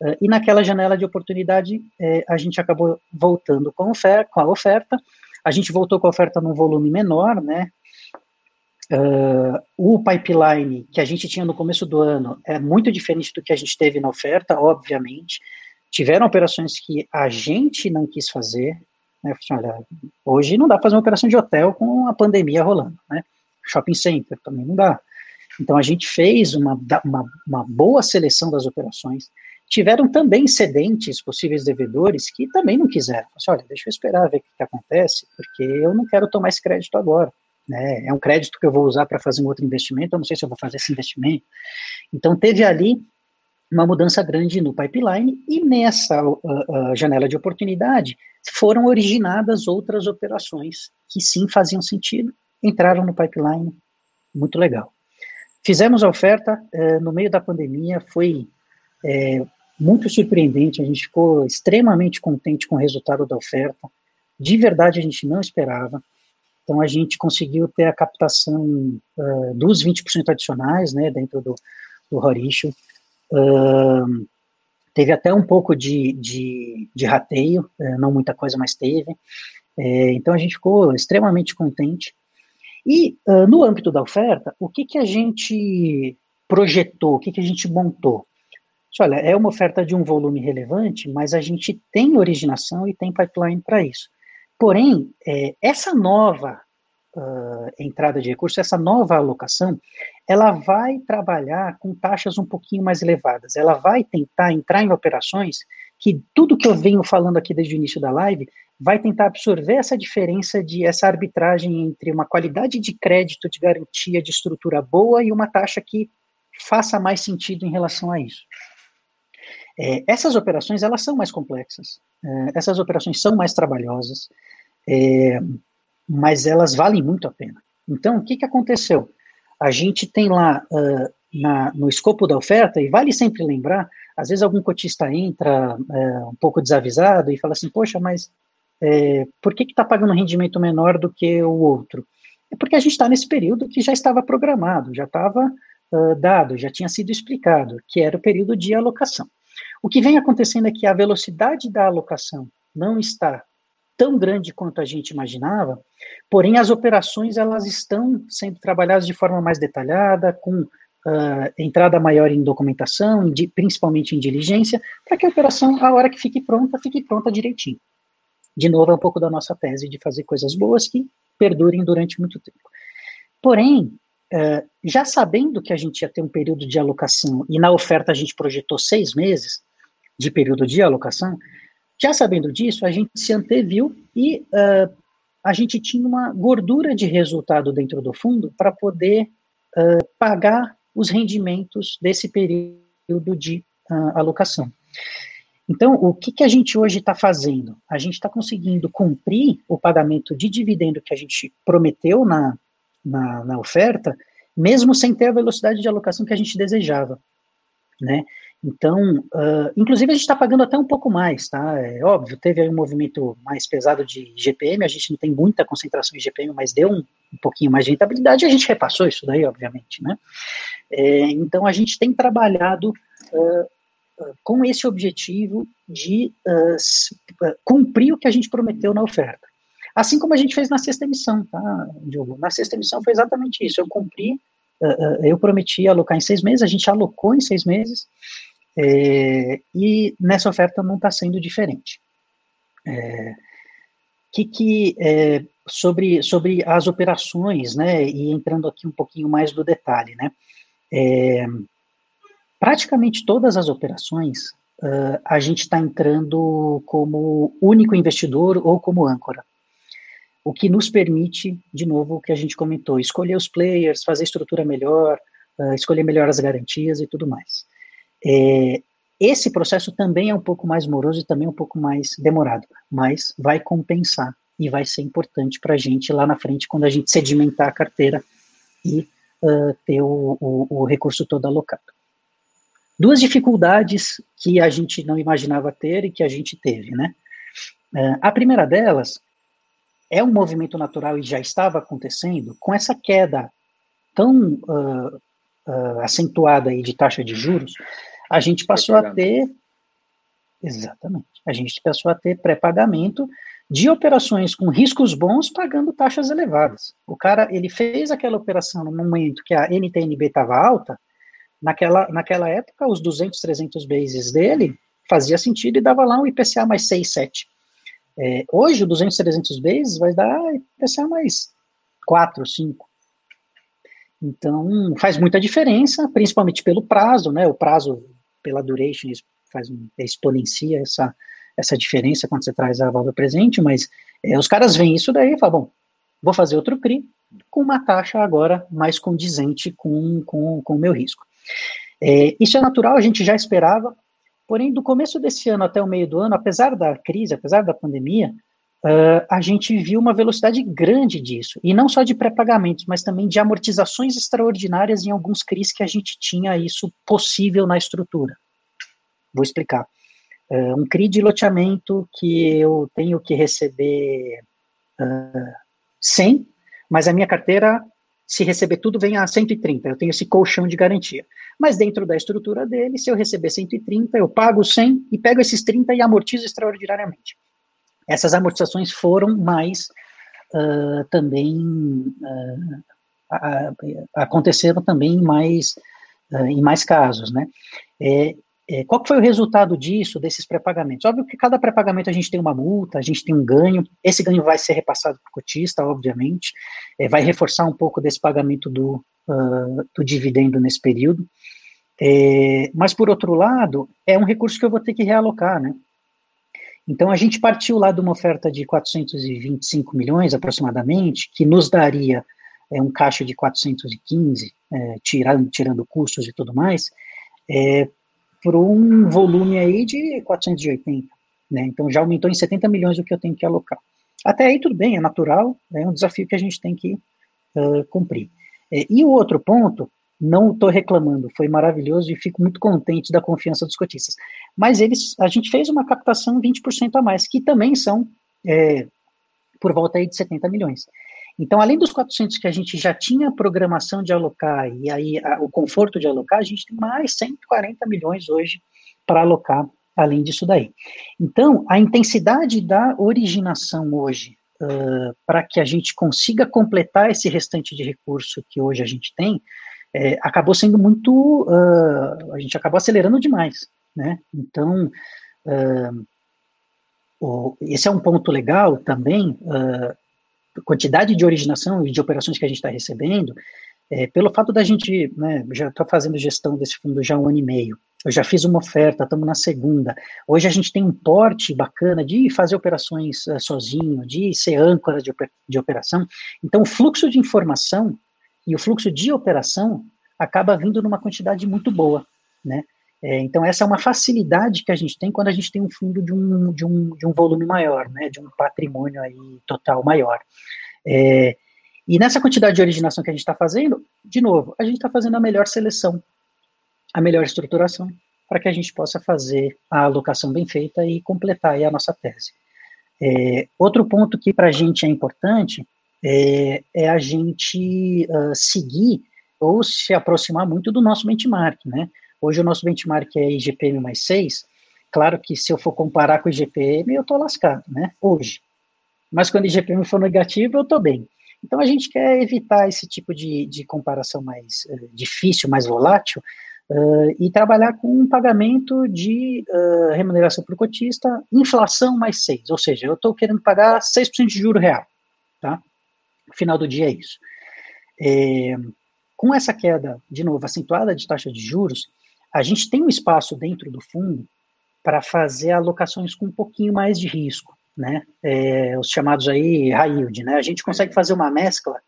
uh, e naquela janela de oportunidade é, a gente acabou voltando com com a oferta, a gente voltou com a oferta num volume menor, né? Uh, o pipeline que a gente tinha no começo do ano é muito diferente do que a gente teve na oferta, obviamente. Tiveram operações que a gente não quis fazer. Né? Olha, hoje não dá para fazer uma operação de hotel com a pandemia rolando, né? Shopping center, também não dá. Então a gente fez uma, uma, uma boa seleção das operações. Tiveram também cedentes, possíveis devedores, que também não quiseram. Assim, olha, deixa eu esperar ver o que, que acontece, porque eu não quero tomar esse crédito agora. Né? É um crédito que eu vou usar para fazer um outro investimento, eu não sei se eu vou fazer esse investimento. Então teve ali uma mudança grande no pipeline e nessa uh, uh, janela de oportunidade foram originadas outras operações que sim faziam sentido entraram no pipeline, muito legal. Fizemos a oferta eh, no meio da pandemia, foi eh, muito surpreendente, a gente ficou extremamente contente com o resultado da oferta, de verdade a gente não esperava, então a gente conseguiu ter a captação uh, dos 20% adicionais, né, dentro do, do Horisho, uh, teve até um pouco de, de, de rateio, uh, não muita coisa, mas teve, então a gente ficou extremamente contente, e uh, no âmbito da oferta, o que, que a gente projetou, o que, que a gente montou? Olha, é uma oferta de um volume relevante, mas a gente tem originação e tem pipeline para isso. Porém, é, essa nova uh, entrada de recursos, essa nova alocação, ela vai trabalhar com taxas um pouquinho mais elevadas. Ela vai tentar entrar em operações que tudo que eu venho falando aqui desde o início da live vai tentar absorver essa diferença de essa arbitragem entre uma qualidade de crédito, de garantia, de estrutura boa e uma taxa que faça mais sentido em relação a isso. É, essas operações elas são mais complexas, é, essas operações são mais trabalhosas, é, mas elas valem muito a pena. Então, o que, que aconteceu? A gente tem lá uh, na, no escopo da oferta, e vale sempre lembrar, às vezes algum cotista entra é, um pouco desavisado e fala assim, poxa, mas é, por que está pagando um rendimento menor do que o outro? É porque a gente está nesse período que já estava programado, já estava uh, dado, já tinha sido explicado, que era o período de alocação. O que vem acontecendo é que a velocidade da alocação não está tão grande quanto a gente imaginava, porém as operações elas estão sendo trabalhadas de forma mais detalhada, com uh, entrada maior em documentação, em, principalmente em diligência, para que a operação, a hora que fique pronta, fique pronta direitinho de novo, é um pouco da nossa tese de fazer coisas boas que perdurem durante muito tempo. Porém, uh, já sabendo que a gente ia ter um período de alocação, e na oferta a gente projetou seis meses de período de alocação, já sabendo disso, a gente se anteviu e uh, a gente tinha uma gordura de resultado dentro do fundo para poder uh, pagar os rendimentos desse período de alocação. Então, o que, que a gente hoje está fazendo? A gente está conseguindo cumprir o pagamento de dividendo que a gente prometeu na, na, na, oferta, mesmo sem ter a velocidade de alocação que a gente desejava, né? Então, uh, inclusive a gente está pagando até um pouco mais, tá? É óbvio, teve aí um movimento mais pesado de GPM, a gente não tem muita concentração de GPM, mas deu um, um pouquinho mais de rentabilidade e a gente repassou isso daí, obviamente, né? É, então, a gente tem trabalhado uh, com esse objetivo de uh, cumprir o que a gente prometeu na oferta. Assim como a gente fez na sexta emissão, tá, Diogo? Na sexta emissão foi exatamente isso. Eu cumpri, uh, eu prometi alocar em seis meses, a gente alocou em seis meses, é, e nessa oferta não está sendo diferente. É, que, que é, sobre, sobre as operações, né, e entrando aqui um pouquinho mais do detalhe, né, é, praticamente todas as operações uh, a gente está entrando como único investidor ou como âncora. O que nos permite, de novo, o que a gente comentou, escolher os players, fazer estrutura melhor, uh, escolher melhor as garantias e tudo mais. É, esse processo também é um pouco mais moroso e também um pouco mais demorado, mas vai compensar e vai ser importante para a gente lá na frente quando a gente sedimentar a carteira e uh, ter o, o, o recurso todo alocado. Duas dificuldades que a gente não imaginava ter e que a gente teve, né? Uh, a primeira delas é um movimento natural e já estava acontecendo com essa queda tão uh, uh, acentuada aí de taxa de juros, a gente passou a ter exatamente, a gente passou a ter pré-pagamento de operações com riscos bons pagando taxas elevadas. O cara, ele fez aquela operação no momento que a NTNB estava alta, naquela, naquela época, os 200, 300 bases dele fazia sentido e dava lá um IPCA mais 6, 7. É, hoje, o 200, 300 bases vai dar IPCA mais 4, 5. Então, faz muita diferença, principalmente pelo prazo, né? O prazo, pela duration, faz exponencia essa, essa diferença quando você traz a válvula presente, mas é, os caras veem isso daí e falam, bom, vou fazer outro CRI com uma taxa agora mais condizente com, com, com o meu risco. É, isso é natural, a gente já esperava, porém, do começo desse ano até o meio do ano, apesar da crise, apesar da pandemia, uh, a gente viu uma velocidade grande disso, e não só de pré-pagamentos, mas também de amortizações extraordinárias em alguns CRIs que a gente tinha isso possível na estrutura. Vou explicar. Uh, um CRI de loteamento que eu tenho que receber uh, 100, mas a minha carteira, se receber tudo, vem a 130. Eu tenho esse colchão de garantia. Mas dentro da estrutura dele, se eu receber 130, eu pago 100 e pego esses 30 e amortizo extraordinariamente. Essas amortizações foram mais uh, também uh, aconteceram também mais uh, em mais casos, né? É, é, qual foi o resultado disso, desses pré-pagamentos? Óbvio que cada pré-pagamento a gente tem uma multa, a gente tem um ganho, esse ganho vai ser repassado para o cotista, obviamente, é, vai reforçar um pouco desse pagamento do, uh, do dividendo nesse período, é, mas por outro lado, é um recurso que eu vou ter que realocar, né? Então, a gente partiu lá de uma oferta de 425 milhões, aproximadamente, que nos daria é, um caixa de 415, é, tirando, tirando custos e tudo mais, é, por um volume aí de 480, né? Então, já aumentou em 70 milhões o que eu tenho que alocar. Até aí, tudo bem, é natural, é um desafio que a gente tem que uh, cumprir. É, e o outro ponto não estou reclamando, foi maravilhoso e fico muito contente da confiança dos cotistas. Mas eles, a gente fez uma captação 20% a mais, que também são é, por volta aí de 70 milhões. Então, além dos 400 que a gente já tinha programação de alocar e aí a, o conforto de alocar, a gente tem mais 140 milhões hoje para alocar além disso daí. Então, a intensidade da originação hoje uh, para que a gente consiga completar esse restante de recurso que hoje a gente tem, é, acabou sendo muito, uh, a gente acabou acelerando demais, né? Então, uh, esse é um ponto legal também, uh, quantidade de originação e de operações que a gente está recebendo, é, pelo fato da gente, né, já estou fazendo gestão desse fundo já há um ano e meio, eu já fiz uma oferta, estamos na segunda, hoje a gente tem um porte bacana de fazer operações uh, sozinho, de ser âncora de, de operação, então o fluxo de informação e o fluxo de operação acaba vindo numa quantidade muito boa, né? É, então, essa é uma facilidade que a gente tem quando a gente tem um fundo de um, de um, de um volume maior, né, de um patrimônio aí total maior. É, e nessa quantidade de originação que a gente está fazendo, de novo, a gente está fazendo a melhor seleção, a melhor estruturação, para que a gente possa fazer a alocação bem feita e completar a nossa tese. É, outro ponto que para a gente é importante é, é a gente uh, seguir ou se aproximar muito do nosso benchmark, né? Hoje o nosso benchmark é IGPM mais 6, claro que se eu for comparar com o IGPM, eu estou lascado, né? Hoje. Mas quando o IGPM for negativo, eu estou bem. Então a gente quer evitar esse tipo de, de comparação mais uh, difícil, mais volátil, uh, e trabalhar com um pagamento de uh, remuneração o cotista, inflação mais 6, ou seja, eu estou querendo pagar 6% de juro real, tá? No final do dia é isso. É, com essa queda, de novo, acentuada de taxa de juros, a gente tem um espaço dentro do fundo para fazer alocações com um pouquinho mais de risco, né? É, os chamados aí high yield, né? A gente consegue fazer uma mescla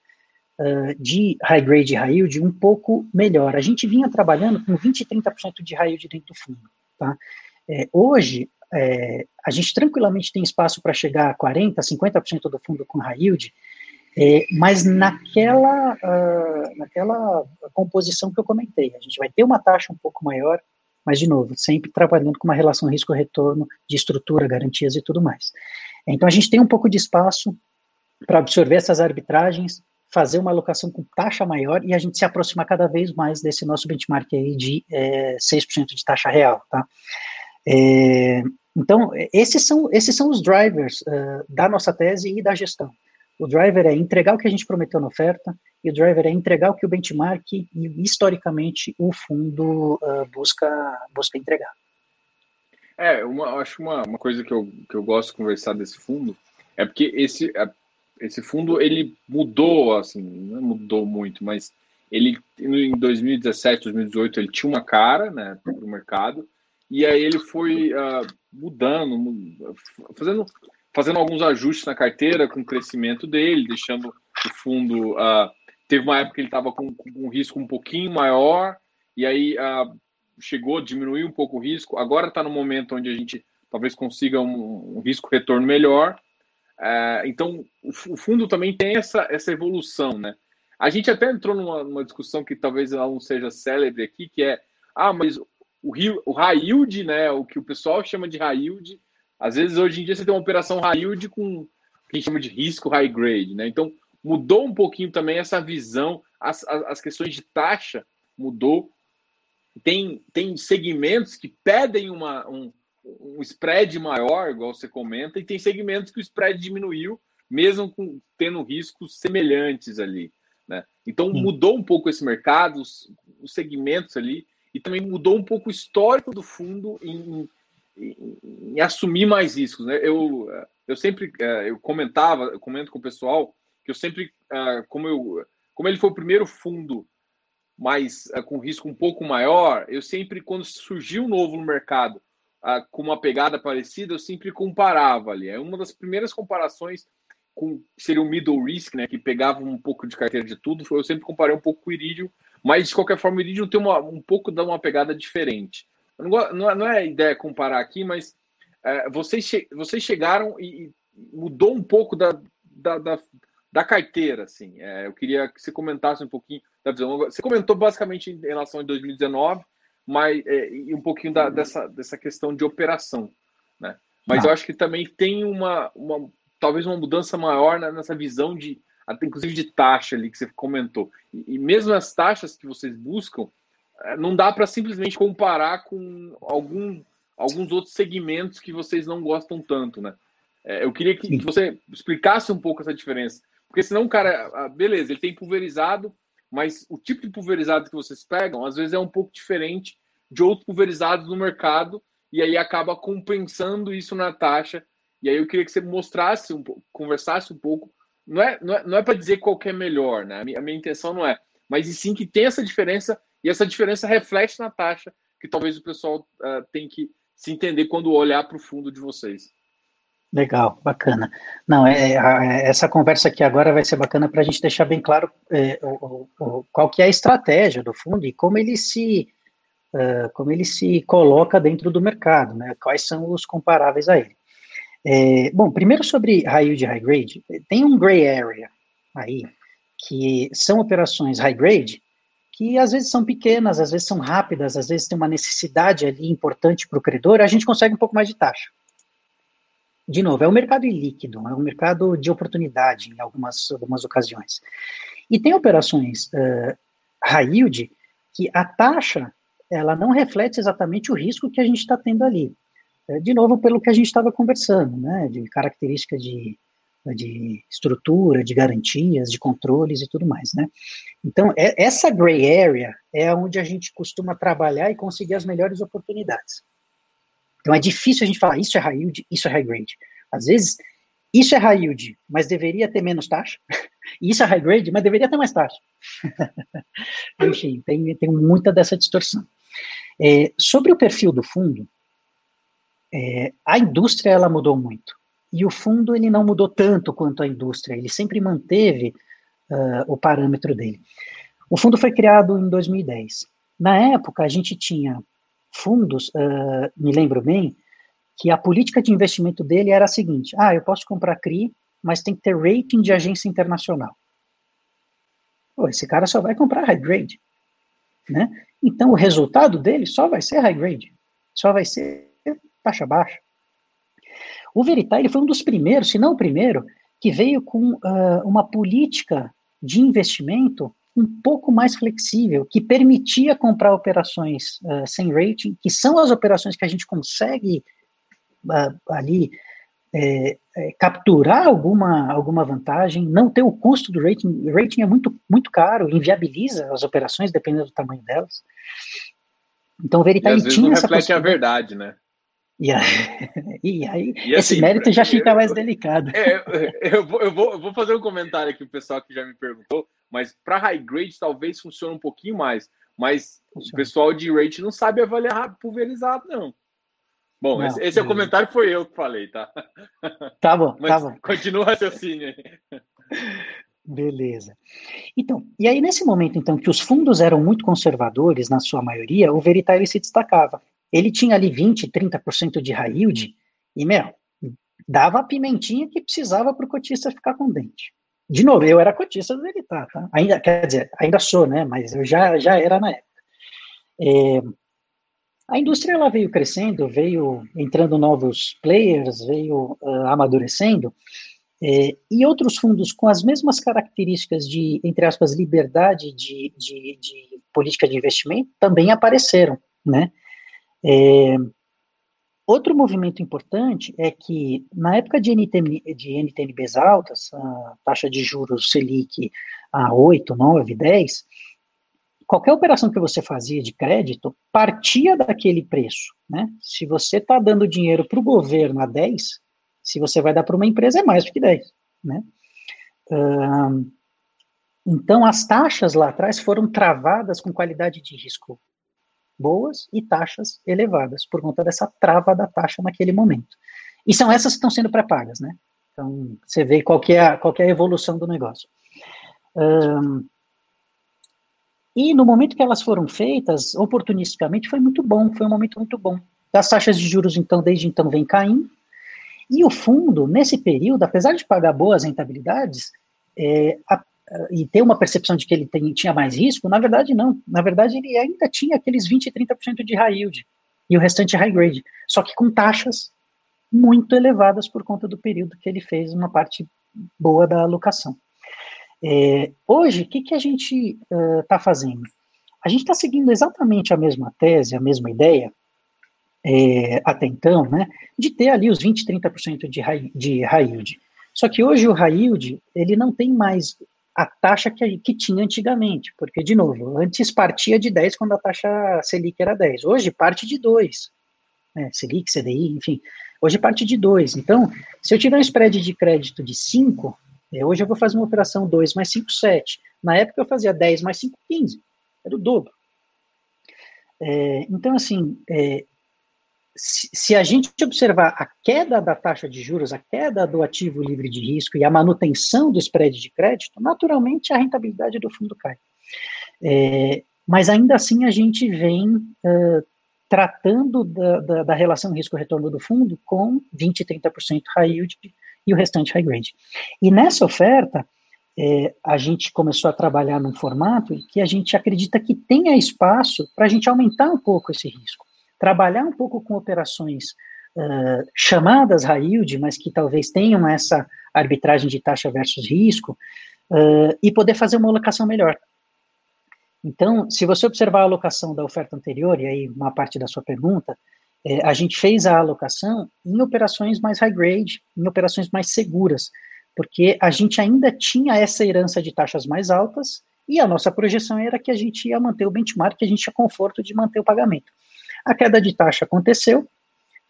uh, de high grade e high yield um pouco melhor. A gente vinha trabalhando com 20 e 30% de high yield dentro do fundo. Tá? É, hoje, é, a gente tranquilamente tem espaço para chegar a 40%, 50% do fundo com high yield, é, mas naquela, uh, naquela composição que eu comentei, a gente vai ter uma taxa um pouco maior, mas, de novo, sempre trabalhando com uma relação risco-retorno de estrutura, garantias e tudo mais. Então, a gente tem um pouco de espaço para absorver essas arbitragens, fazer uma alocação com taxa maior e a gente se aproximar cada vez mais desse nosso benchmark aí de é, 6% de taxa real, tá? É, então, esses são, esses são os drivers uh, da nossa tese e da gestão. O driver é entregar o que a gente prometeu na oferta, e o driver é entregar o que o benchmark e, historicamente, o fundo uh, busca, busca entregar.
É, uma, acho uma, uma coisa que eu, que eu gosto de conversar desse fundo é porque esse, é, esse fundo ele mudou, assim, não mudou muito, mas ele em 2017, 2018 ele tinha uma cara, né, para o mercado e aí ele foi uh, mudando, fazendo, fazendo alguns ajustes na carteira com o crescimento dele, deixando o fundo. Uh, teve uma época que ele estava com, com, um risco um pouquinho maior, e aí uh, chegou, diminuiu um pouco o risco. Agora está no momento onde a gente talvez consiga um, um risco-retorno melhor. Uh, então, o, o, fundo também tem essa, essa evolução, né? A gente até entrou numa, numa discussão que talvez ela não seja célebre aqui, que é, ah, mas o, o high yield, né, o que o pessoal chama de high yield, às vezes hoje em dia você tem uma operação high yield com o que a gente chama de risco high grade, né? Então mudou um pouquinho também essa visão, as, as, as questões de taxa mudou. Tem, tem segmentos que pedem uma, um, um spread maior, igual você comenta, e tem segmentos que o spread diminuiu, mesmo com, tendo riscos semelhantes ali. Né? Então mudou um pouco esse mercado, os, os segmentos ali e também mudou um pouco o histórico do fundo em, em, em assumir mais riscos. Né? Eu, eu sempre é, eu comentava, eu comento com o pessoal que eu sempre, é, como, eu, como ele foi o primeiro fundo mais com risco um pouco maior, eu sempre, quando surgiu um novo no mercado com uma pegada parecida, eu sempre comparava ali. É uma das primeiras comparações com seria o middle risk, né, que pegava um pouco de carteira de tudo. Eu sempre comparei um pouco com o Iridium mas, de qualquer forma, o Iridium tem uma, um pouco de uma pegada diferente. Não, não, é, não é a ideia comparar aqui, mas é, vocês, che vocês chegaram e, e, mudou um pouco da, da, da, da carteira. Assim. É, eu queria que você comentasse um pouquinho da visão. Você comentou basicamente em relação a 2019, mas, é, e um pouquinho da, dessa, dessa questão de operação. Né? Mas ah. eu acho que também tem uma, uma talvez uma mudança maior nessa visão de inclusive de taxa ali que você comentou. E, e mesmo as taxas que vocês buscam, não dá para simplesmente comparar com algum, alguns outros segmentos que vocês não gostam tanto, né? É, eu queria que, que, você explicasse um pouco essa diferença. Porque senão o cara, ah, beleza, ele tem pulverizado, mas o tipo de pulverizado que vocês pegam, às vezes é um pouco diferente de outros pulverizados no mercado, e aí acaba compensando isso na taxa. E aí eu queria que você mostrasse um pouco, conversasse um pouco não é, não é, não é para dizer qual é melhor, né? A minha, a minha, intenção não é, mas e sim que tem essa diferença e essa diferença reflete na taxa que talvez o pessoal uh, tem que se entender quando olhar para o fundo de vocês.
Legal, bacana. Não, é, essa conversa aqui agora vai ser bacana para a gente deixar bem claro é, o, o, qual que é a estratégia do fundo e como ele se uh, como ele se coloca dentro do mercado, né? Quais são os comparáveis a ele. É, bom, primeiro sobre high yield e high grade, tem um gray area aí, que são operações high grade, que às vezes são pequenas, às vezes são rápidas, às vezes tem uma necessidade ali importante para o credor, a gente consegue um pouco mais de taxa. De novo, é um mercado ilíquido, é um mercado de oportunidade em algumas, algumas ocasiões. E tem operações uh, high yield que a taxa ela não reflete exatamente o risco que a gente está tendo ali. É, de novo, pelo que a gente estava conversando, né, de característica de, de estrutura, de garantias, de controles e tudo mais, né. Então, é, essa gray area é onde a gente costuma trabalhar e conseguir as melhores oportunidades. Então, é difícil a gente falar, isso é high yield, isso é high grade. Às vezes, isso é high yield, mas deveria ter menos taxa, isso é high grade, mas deveria ter mais taxa. Enfim, tem, tem muita dessa distorção. É, sobre o perfil do fundo, é, a indústria ela mudou muito e o fundo ele não mudou tanto quanto a indústria. Ele sempre manteve uh, o parâmetro dele. O fundo foi criado em 2010. Na época, a gente tinha fundos, uh, me lembro bem, que a política de investimento dele era a seguinte: ah, eu posso comprar CRI, mas tem que ter rating de agência internacional. Pô, esse cara só vai comprar high grade, né? Então o resultado dele só vai ser high grade, só vai ser taxa baixa. O Veritas ele foi um dos primeiros, se não o primeiro, que veio com uh, uma política de investimento um pouco mais flexível, que permitia comprar operações uh, sem rating, que são as operações que a gente consegue uh, ali é, é, capturar alguma, alguma vantagem, não ter o custo do rating. Rating é muito, muito caro, inviabiliza as operações, dependendo do tamanho delas. Então o Veritas
e tinha não essa reflete a verdade, né?
E aí, e aí e esse assim, mérito já fica eu, mais delicado.
É, eu, vou, eu, vou, eu vou fazer um comentário aqui, o pessoal que já me perguntou, mas para high grade talvez funcione um pouquinho mais, mas Funciona. o pessoal de rate não sabe avaliar pulverizado, não. Bom, não, esse, esse é o comentário foi eu que falei, tá?
Tá bom, Mas tá bom.
Continua o raciocínio aí.
Beleza. Então, e aí nesse momento, então, que os fundos eram muito conservadores, na sua maioria, o Veritas se destacava. Ele tinha ali 20, 30% de high yield, e, meu, dava a pimentinha que precisava para o cotista ficar com dente. De novo, eu era cotista do Veritas, tá? Ainda, quer dizer, ainda sou, né? Mas eu já, já era na época. É, a indústria ela veio crescendo, veio entrando novos players, veio uh, amadurecendo, é, e outros fundos com as mesmas características de, entre aspas, liberdade de, de, de política de investimento também apareceram, né? É, outro movimento importante é que, na época de, NTN, de NTNBs altas, a taxa de juros Selic a 8, 9, 10, qualquer operação que você fazia de crédito partia daquele preço, né? Se você está dando dinheiro para o governo a 10, se você vai dar para uma empresa é mais do que 10, né? Então, as taxas lá atrás foram travadas com qualidade de risco boas e taxas elevadas, por conta dessa trava da taxa naquele momento. E são essas que estão sendo pré-pagas, né? Então, você vê qual é a, qual é a evolução do negócio. Um, e no momento que elas foram feitas, oportunisticamente, foi muito bom, foi um momento muito bom. As taxas de juros, então, desde então, vem caindo. E o fundo, nesse período, apesar de pagar boas rentabilidades, é, a, e ter uma percepção de que ele tem, tinha mais risco, na verdade, não. Na verdade, ele ainda tinha aqueles 20% e 30% de high yield e o restante high grade, só que com taxas muito elevadas por conta do período que ele fez uma parte boa da alocação. É, hoje, o que, que a gente está uh, fazendo? A gente está seguindo exatamente a mesma tese, a mesma ideia, é, até então, né, de ter ali os 20, 30% de high, de high yield. Só que hoje o high yield, ele não tem mais a taxa que, que tinha antigamente, porque, de novo, antes partia de 10 quando a taxa Selic era 10, hoje parte de 2, né, Selic, CDI, enfim, hoje parte de 2. Então, se eu tiver um spread de crédito de 5, é, hoje eu vou fazer uma operação 2 mais 5, 7. Na época eu fazia 10 mais 5, 15. Era o dobro. É, então, assim, é, se, a gente observar a queda da taxa de juros, a queda do ativo livre de risco e a manutenção do spread de crédito, naturalmente a rentabilidade do fundo cai. É, mas ainda assim a gente vem uh, tratando da, da, da relação risco-retorno do fundo com 20, 30% high yield e o restante high grade. E nessa oferta, é, a gente começou a trabalhar num formato que a gente acredita que tenha espaço para a gente aumentar um pouco esse risco. Trabalhar um pouco com operações uh, chamadas high yield, mas que talvez tenham essa arbitragem de taxa versus risco, uh, e poder fazer uma alocação melhor. Então, se você observar a alocação da oferta anterior, e aí uma parte da sua pergunta, é, a gente fez a alocação em operações mais high grade, em operações mais seguras, porque a gente ainda tinha essa herança de taxas mais altas e a nossa projeção era que a gente ia manter o benchmark, que a gente tinha conforto de manter o pagamento. A queda de taxa aconteceu,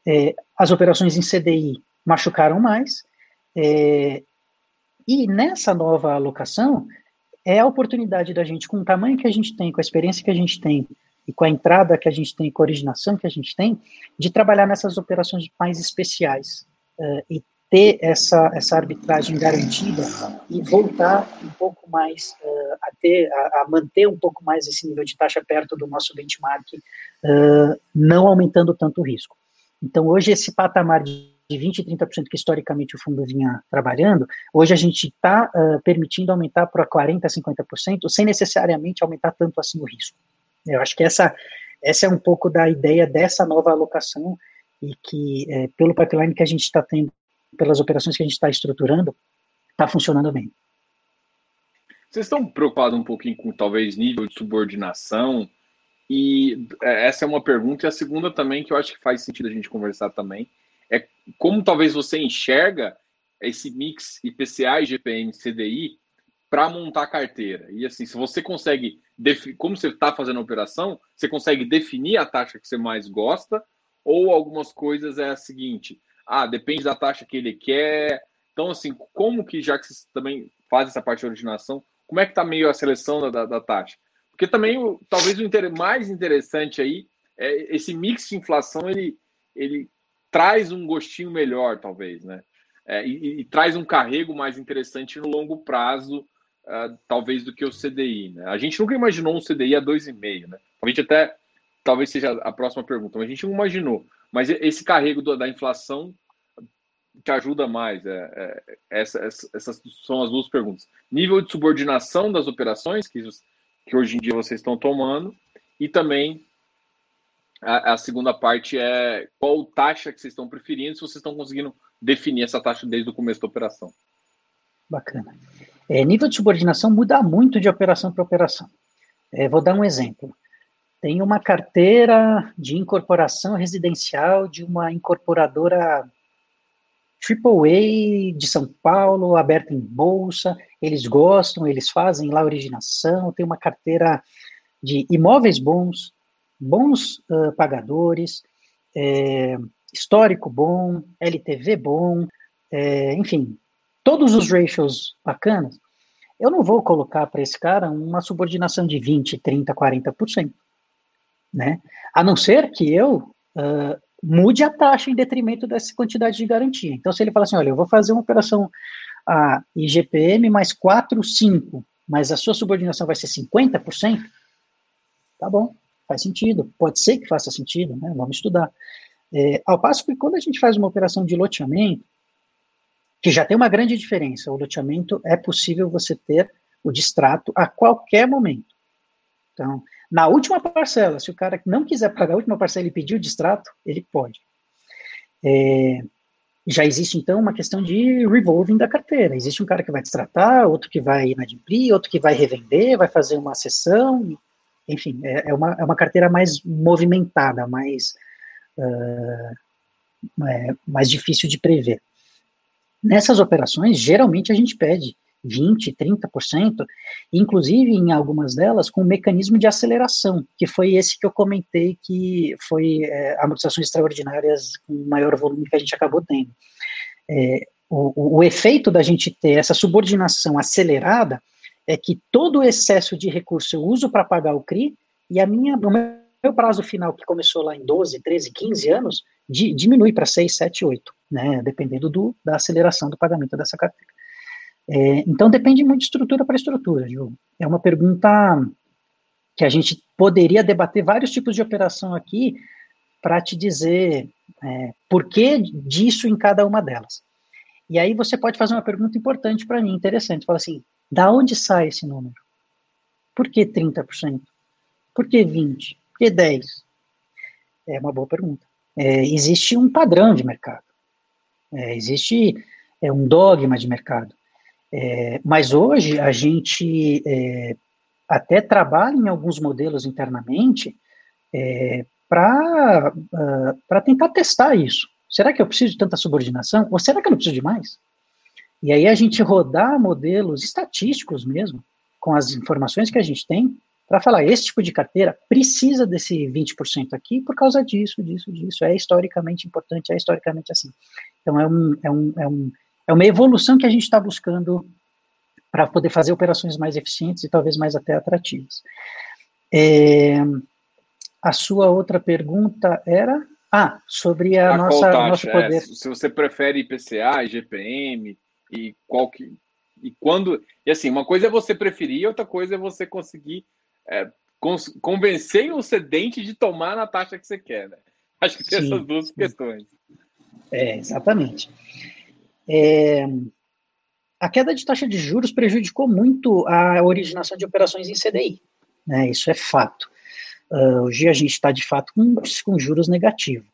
é, as operações em CDI machucaram mais, é, e nessa nova alocação, é a oportunidade da gente, com o tamanho que a gente tem, com a experiência que a gente tem, e com a entrada que a gente tem, com a originação que a gente tem, de trabalhar nessas operações mais especiais uh, e ter essa, essa arbitragem garantida e voltar um pouco mais uh, a ter, a, a, manter um pouco mais esse nível de taxa perto do nosso benchmark, não aumentando tanto o risco. Então, hoje, esse patamar de 20% 30% que historicamente o fundo vinha trabalhando, hoje a gente está uh, permitindo aumentar para 40%, 50%, sem necessariamente aumentar tanto assim o risco. Eu acho que essa, essa é um pouco da ideia dessa nova alocação e que, é, pelo pipeline que a gente está tendo, pelas operações que a gente está estruturando, está funcionando bem.
Vocês estão preocupados um pouquinho com talvez nível de subordinação? E é, essa é uma pergunta, e a segunda também, que eu acho que faz sentido a gente conversar também, é como talvez você enxerga esse mix IPCA e GPM CDI para montar a carteira. E assim, se você consegue, como você está fazendo a operação, você consegue definir a taxa que você mais gosta, ou algumas coisas é a seguinte, ah, depende da taxa que ele quer. Então, assim, como que, já que você também faz essa parte de originação, como é que está meio a seleção da, da, da taxa? Porque também, o, talvez o mais interessante aí, é esse mix de inflação, ele, ele traz um gostinho melhor, talvez, né? É, e, e, traz um carrego mais interessante no longo prazo, uh, talvez, do que o CDI. Né? A gente nunca imaginou um CDI a 2,5, né? A gente até talvez seja a próxima pergunta, mas a gente não imaginou. Mas esse carrego do, da inflação te ajuda mais. É, é, essa, essa, essas são as duas perguntas. Nível de subordinação das operações que, que hoje em dia vocês estão tomando, e também a, a, segunda parte é qual taxa que vocês estão preferindo, se vocês estão conseguindo definir essa taxa desde o começo da operação.
Bacana. É, nível de subordinação muda muito de operação para operação. É, vou dar um exemplo tem uma carteira de incorporação residencial de uma incorporadora AAA de São Paulo, aberta em bolsa, eles gostam, eles fazem lá originação, tem uma carteira de imóveis bons, bons uh, pagadores, é, histórico bom, LTV bom, é, enfim, todos os ratios bacanas, eu não vou colocar para esse cara uma subordinação de 20, 30, 40% né? A não ser que eu uh, mude a taxa em detrimento dessa quantidade de garantia. Então, se ele fala assim, olha, eu vou fazer uma operação a IGPM mais 4, 5, mas a sua subordinação vai ser 50%, tá bom, faz sentido. Pode ser que faça sentido, né? Vamos estudar. É, ao passo que quando a gente faz uma operação de loteamento, que já tem uma grande diferença, o loteamento é possível você ter o distrato a qualquer momento. Então, na última parcela, se o cara não quiser pagar a última parcela e pedir o distrato, ele pode. É, já existe, então, uma questão de revolving da carteira. Existe um cara que vai distratar, outro que vai inadimplir, outro que vai revender, vai fazer uma sessão, enfim, é, é, uma, é uma carteira mais movimentada, mais, uh, é, mais difícil de prever. Nessas operações, geralmente a gente pede 20%, 30%, inclusive em algumas delas com um mecanismo de aceleração, que foi esse que eu comentei que foi é, amortizações extraordinárias com maior volume que a gente acabou tendo. É, o, o, efeito da gente ter essa subordinação acelerada é que todo o excesso de recurso eu uso para pagar o CRI e a minha, o meu prazo final, que começou lá em 12, 13, 15 anos, di, diminui para 6, 7, 8, né, dependendo do, da aceleração do pagamento dessa carteira. É, então depende muito de estrutura para estrutura, Ju. É uma pergunta que a gente poderia debater vários tipos de operação aqui para te dizer é, por que disso em cada uma delas. E aí você pode fazer uma pergunta importante para mim, interessante. Fala assim, da onde sai esse número? Por que 30%? Por que 20%? Por que 10%? É uma boa pergunta. É, existe um padrão de mercado. É, existe é, um dogma de mercado. É, mas hoje a gente é, até trabalha em alguns modelos internamente é, para uh, tentar testar isso. Será que eu preciso de tanta subordinação? Ou será que eu não preciso de mais? E aí a gente rodar modelos estatísticos mesmo, com as informações que a gente tem, para falar, esse tipo de carteira precisa desse 20% aqui por causa disso, disso, disso. É historicamente importante, é historicamente assim. Então é um, é um, é um é uma evolução que a gente está buscando para poder fazer operações mais eficientes e talvez mais até atrativas. É, a sua outra pergunta era Ah, sobre a, a nossa nosso poder. É,
se você prefere IPCA, IGPM e qual que e quando e assim uma coisa é você preferir, outra coisa é você conseguir é, convencer o cedente de tomar na taxa que você quer, né? Acho que tem sim, essas duas questões.
É, exatamente. É, a queda de taxa de juros prejudicou muito a originação de operações em CDI, né? Isso é fato. Uh, hoje a gente está, de fato, com, com juros negativos.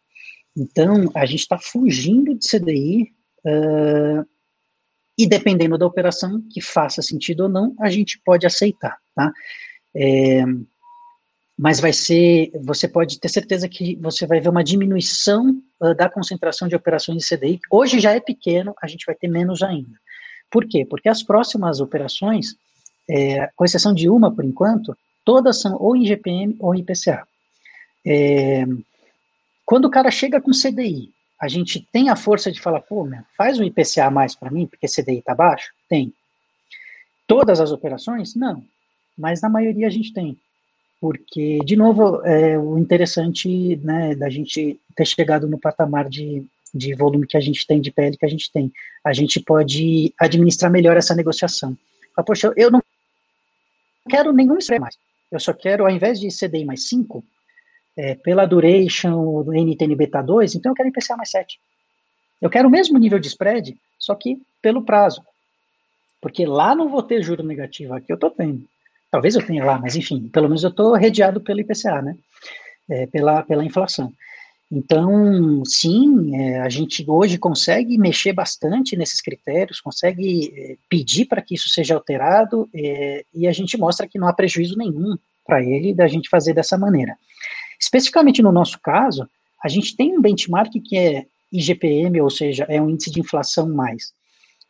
Então, a gente está fugindo de CDI uh, e, dependendo da operação que faça sentido ou não, a gente pode aceitar, tá? É, mas vai ser, você pode ter certeza que você vai ver uma diminuição uh, da concentração de operações de CDI. Hoje já é pequeno, a gente vai ter menos ainda. Por quê? Porque as próximas operações, é, com exceção de uma por enquanto, todas são ou em GPM ou em IPCA. É, quando o cara chega com CDI, a gente tem a força de falar, pô, meu, faz um IPCA mais para mim, porque CDI está baixo? Tem. Todas as operações? Não. Mas na maioria a gente tem. Porque, de novo, é o interessante né, da gente ter chegado no patamar de, de volume que a gente tem, de PL que a gente tem. A gente pode administrar melhor essa negociação. Fala, Poxa, eu não quero nenhum spread mais. Eu só quero, ao invés de CDI mais 5, é, pela duration do NTN beta 2, então eu quero IPCA mais 7. Eu quero o mesmo nível de spread, só que pelo prazo. Porque lá não vou ter juro negativo, aqui eu estou tendo. Talvez eu tenha lá, mas enfim, pelo menos eu estou redeado pelo IPCA, né? É, pela, pela inflação. Então, sim, é, a gente hoje consegue mexer bastante nesses critérios, consegue é, pedir para que isso seja alterado, é, e a gente mostra que não há prejuízo nenhum para ele da gente fazer dessa maneira. Especificamente no nosso caso, a gente tem um benchmark que é IGPM, ou seja, é um índice de inflação mais.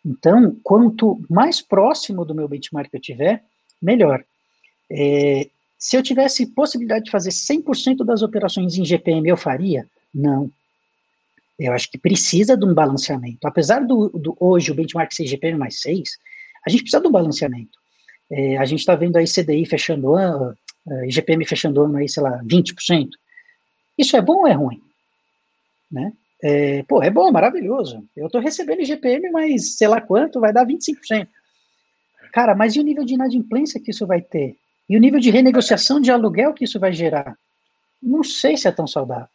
Então, quanto mais próximo do meu benchmark eu tiver, melhor. É, se eu tivesse possibilidade de fazer 100% das operações em GPM, eu faria? Não. Eu acho que precisa de um balanceamento. Apesar do, do hoje o benchmark ser GPM mais 6, a gente precisa um balanceamento. É, a gente está vendo aí CDI fechando ano, uh, IGPM fechando ano aí, sei lá, 20%. Isso é bom ou é ruim? Né? É, pô, é bom, maravilhoso. Eu estou recebendo IGPM, mas sei lá quanto, vai dar 25%. Cara, mas e o nível de inadimplência que isso vai ter? E o nível de renegociação de aluguel que isso vai gerar? Não sei se é tão saudável.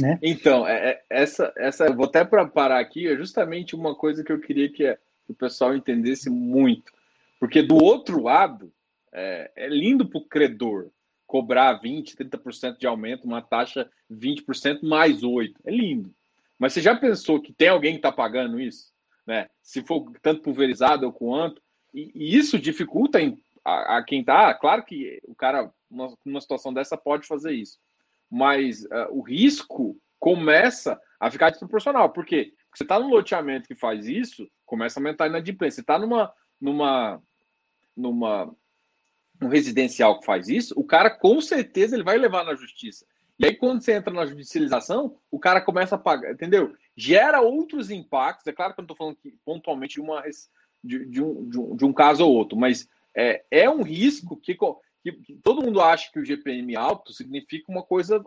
Né?
Então, é, é essa, essa, vou até para parar aqui, é justamente uma coisa que eu queria que, é, que o pessoal entendesse muito. Porque do outro lado, é, é lindo para o credor cobrar 20%, 30% de aumento, uma taxa 20% mais 8%. É lindo. Mas você já pensou que tem alguém que está pagando isso? Né? Se for tanto pulverizado ou quanto. E, e isso dificulta em a, a quem tá, claro que o cara, numa, numa situação dessa, pode fazer isso. Mas uh, o risco começa a ficar desproporcional. Por quê? Porque você está num loteamento que faz isso, começa a aumentar a inadimplência. Você está numa, numa, numa um residencial que faz isso, o cara com certeza ele vai levar na justiça. E aí, quando você entra na judicialização, o cara começa a pagar, entendeu? Gera outros impactos. É claro que eu não estou falando que, pontualmente de, uma, de, de, um, de, um, de um caso ou outro, mas é, é um risco que, que, que, todo mundo acha que o GPM alto significa uma coisa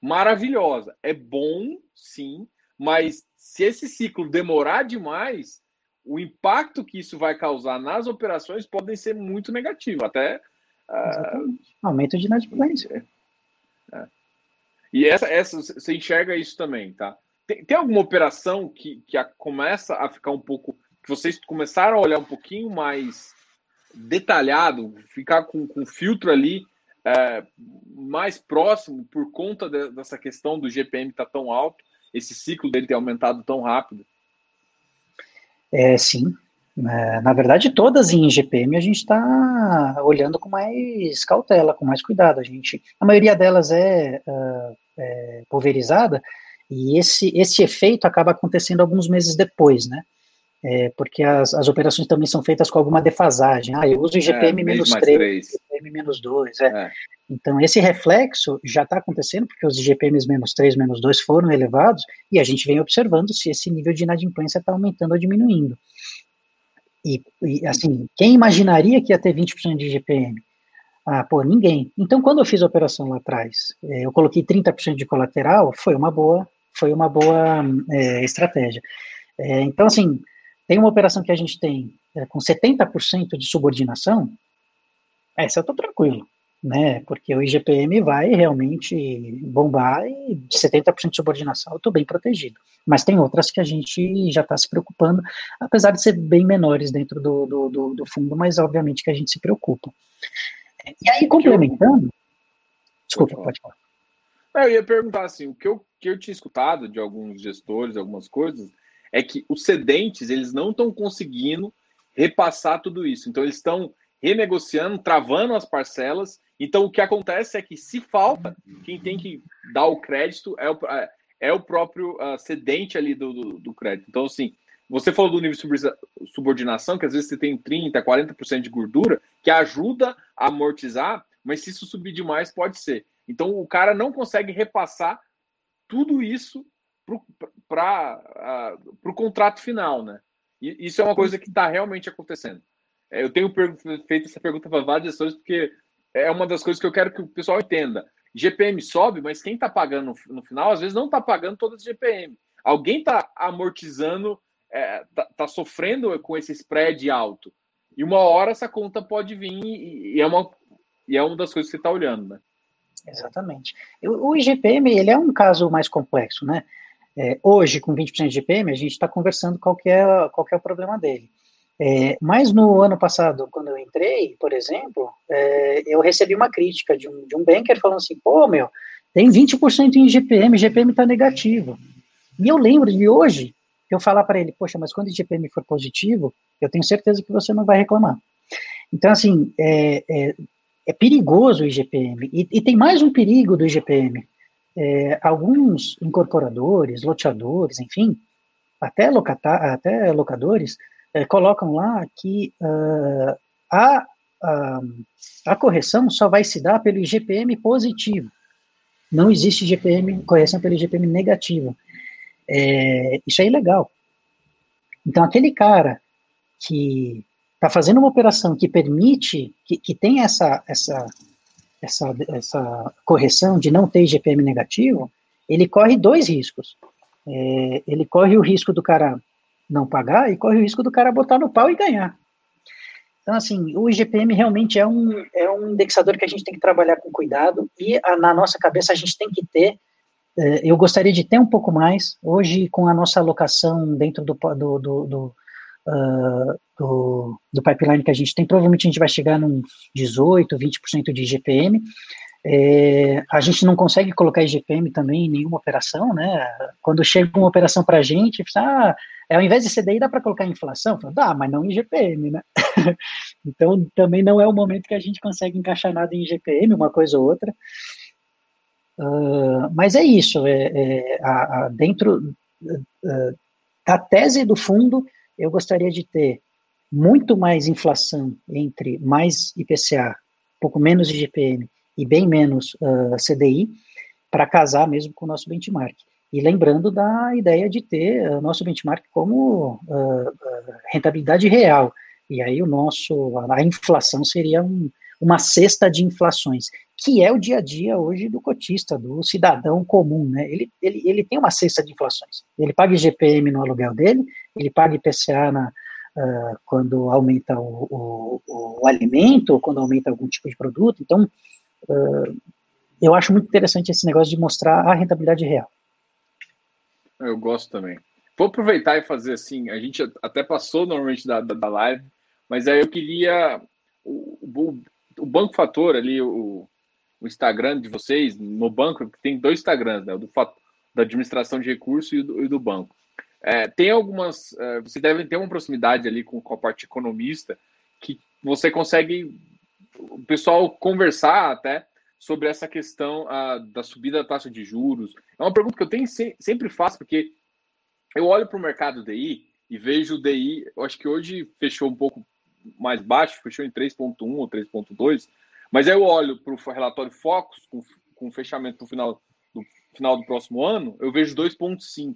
maravilhosa. É bom, sim, mas se esse ciclo demorar demais, o impacto que isso vai causar nas operações podem ser muito negativo, até
uh... aumento de inadimplência.
É. é. E essa, essa, você enxerga isso também, tá? Tem, tem alguma operação que, que a, começa a ficar um pouco. Que vocês começaram a olhar um pouquinho mais detalhado, ficar com, com filtro ali é, mais próximo por conta de, dessa questão do GPM estar tá tão alto, esse ciclo dele ter aumentado tão rápido?
É, sim. É, na verdade, todas em GPM a gente está olhando com mais cautela, com mais cuidado. A gente, a maioria delas é, uh, é pulverizada e esse, esse efeito acaba acontecendo alguns meses depois, né? É, porque as, as operações também são feitas com alguma defasagem. Ah, eu uso é, menos 3, IGPM menos 2. É. é. Então, esse reflexo já está acontecendo, porque os IGPMs menos 3, menos 2 foram elevados, e a gente vem observando se esse nível de inadimplência está aumentando ou diminuindo. E, e, assim, quem imaginaria que ia ter 20% de IGPM? Ah, pô, ninguém. Então, quando eu fiz a operação lá atrás, é, eu coloquei 30% de colateral, foi uma boa, foi uma boa é, estratégia. É, então, assim, tem uma operação que a gente tem é, com 70% de subordinação, essa eu estou tranquilo, né? Porque o IGPM vai realmente bombar e de 70% de subordinação eu estou bem protegido. Mas tem outras que a gente já está se preocupando, apesar de ser bem menores dentro do, do, do, do fundo, mas obviamente que a gente se preocupa. E aí, complementando. Desculpa, pode falar.
Eu ia perguntar assim: o que eu, que eu tinha escutado de alguns gestores, algumas coisas, é que os cedentes eles não estão conseguindo repassar tudo isso. Então, eles estão renegociando, travando as parcelas. Então, o que acontece é que, se falta, quem tem que dar o crédito é o, é o próprio uh, cedente ali do, do, do, crédito. Então, assim, você falou do nível de subordinação, que às vezes você tem 30%, 40% de gordura, que ajuda a amortizar, mas se isso subir demais, pode ser. Então, o cara não consegue repassar tudo isso para o contrato final, né? E isso é uma coisa que está realmente acontecendo. É, eu tenho feito essa pergunta para vários gestores, porque é uma das coisas que eu quero que o pessoal entenda. GPM sobe, mas quem está pagando no, final, às vezes não está pagando todas as GPM. Alguém está amortizando, está é, tá, tá sofrendo com esse spread alto. E uma hora essa conta pode vir e, e é, uma, e é uma das coisas que você está olhando, né?
Exatamente. O IGPM ele é um caso mais complexo, né? É, hoje, com 20% de IGPM, a gente está conversando qual é, qual é o problema dele. É, mas no ano passado, quando eu entrei, por exemplo, é, eu recebi uma crítica de um, de um banker falando assim, pô, meu, tem 20% em IGPM, IGPM está negativo. E eu lembro de hoje, eu falar para ele, poxa, mas quando o IGPM for positivo, eu tenho certeza que você não vai reclamar. Então, assim, é, é, é perigoso o IGPM. E, e, tem mais um perigo do IGPM. É, alguns incorporadores, loteadores, enfim, até, locata, até locadores, é, colocam lá que uh, a, a, a, correção só vai se dar pelo IGPM positivo. Não existe IGPM, correção pelo IGPM negativo. É, isso é ilegal. Então, aquele cara que está fazendo uma operação que permite, que, que tem essa, essa, essa, essa correção de não ter IGPM negativo, ele corre dois riscos. É, ele corre o risco do cara não pagar e corre o risco do cara botar no pau e ganhar. Então, assim, o IGPM realmente é um, é um indexador que a gente tem que trabalhar com cuidado e a, na nossa cabeça a gente tem que ter. É, eu gostaria de ter um pouco mais. Hoje, com a nossa alocação dentro do, do, do, do uh, do, do, pipeline que a gente tem, provavelmente a gente vai chegar num 18, 20% de IGPM. É, a gente não consegue colocar IGPM também em nenhuma operação, né? Quando chega uma operação para a gente, ah, é, ao invés de CDI dá para colocar inflação? Falo, dá, mas não em IGPM, né? então também não é o momento que a gente consegue encaixar nada em IGPM, uma coisa ou outra. Uh, mas é isso, é, é a, a, dentro uh, da tese do fundo, eu gostaria de ter muito mais inflação entre mais IPCA, pouco menos IGPM e bem menos uh, CDI, para casar mesmo com o nosso benchmark. E lembrando da ideia de ter o nosso benchmark como uh, rentabilidade real. E aí o nosso, a inflação seria um, uma cesta de inflações, que é o dia a dia hoje do cotista, do cidadão comum, né? Ele, ele, ele tem uma cesta de inflações. Ele paga IGPM no aluguel dele, ele paga IPCA na, uh, quando aumenta o, o, o, alimento, quando aumenta algum tipo de produto. Então, uh, eu acho muito interessante esse negócio de mostrar a rentabilidade real.
Eu gosto também. Vou aproveitar e fazer assim, a gente até passou normalmente da, da, da live, mas aí eu queria o, o, o Banco Fator ali, o, o, Instagram de vocês, no banco, tem dois Instagrams, né? O do, da administração de recursos e do, e do banco. É, tem algumas. É, você deve ter uma proximidade ali com, com a parte economista que você consegue o pessoal conversar até sobre essa questão a, da subida da taxa de juros. É uma pergunta que eu tenho, sempre faço, porque eu olho para o mercado DI e vejo o DI, eu acho que hoje fechou um pouco mais baixo, fechou em 3.1 ou 3.2, mas aí eu olho para o relatório Focus, com, com fechamento no final do, final do próximo ano, eu vejo 2.5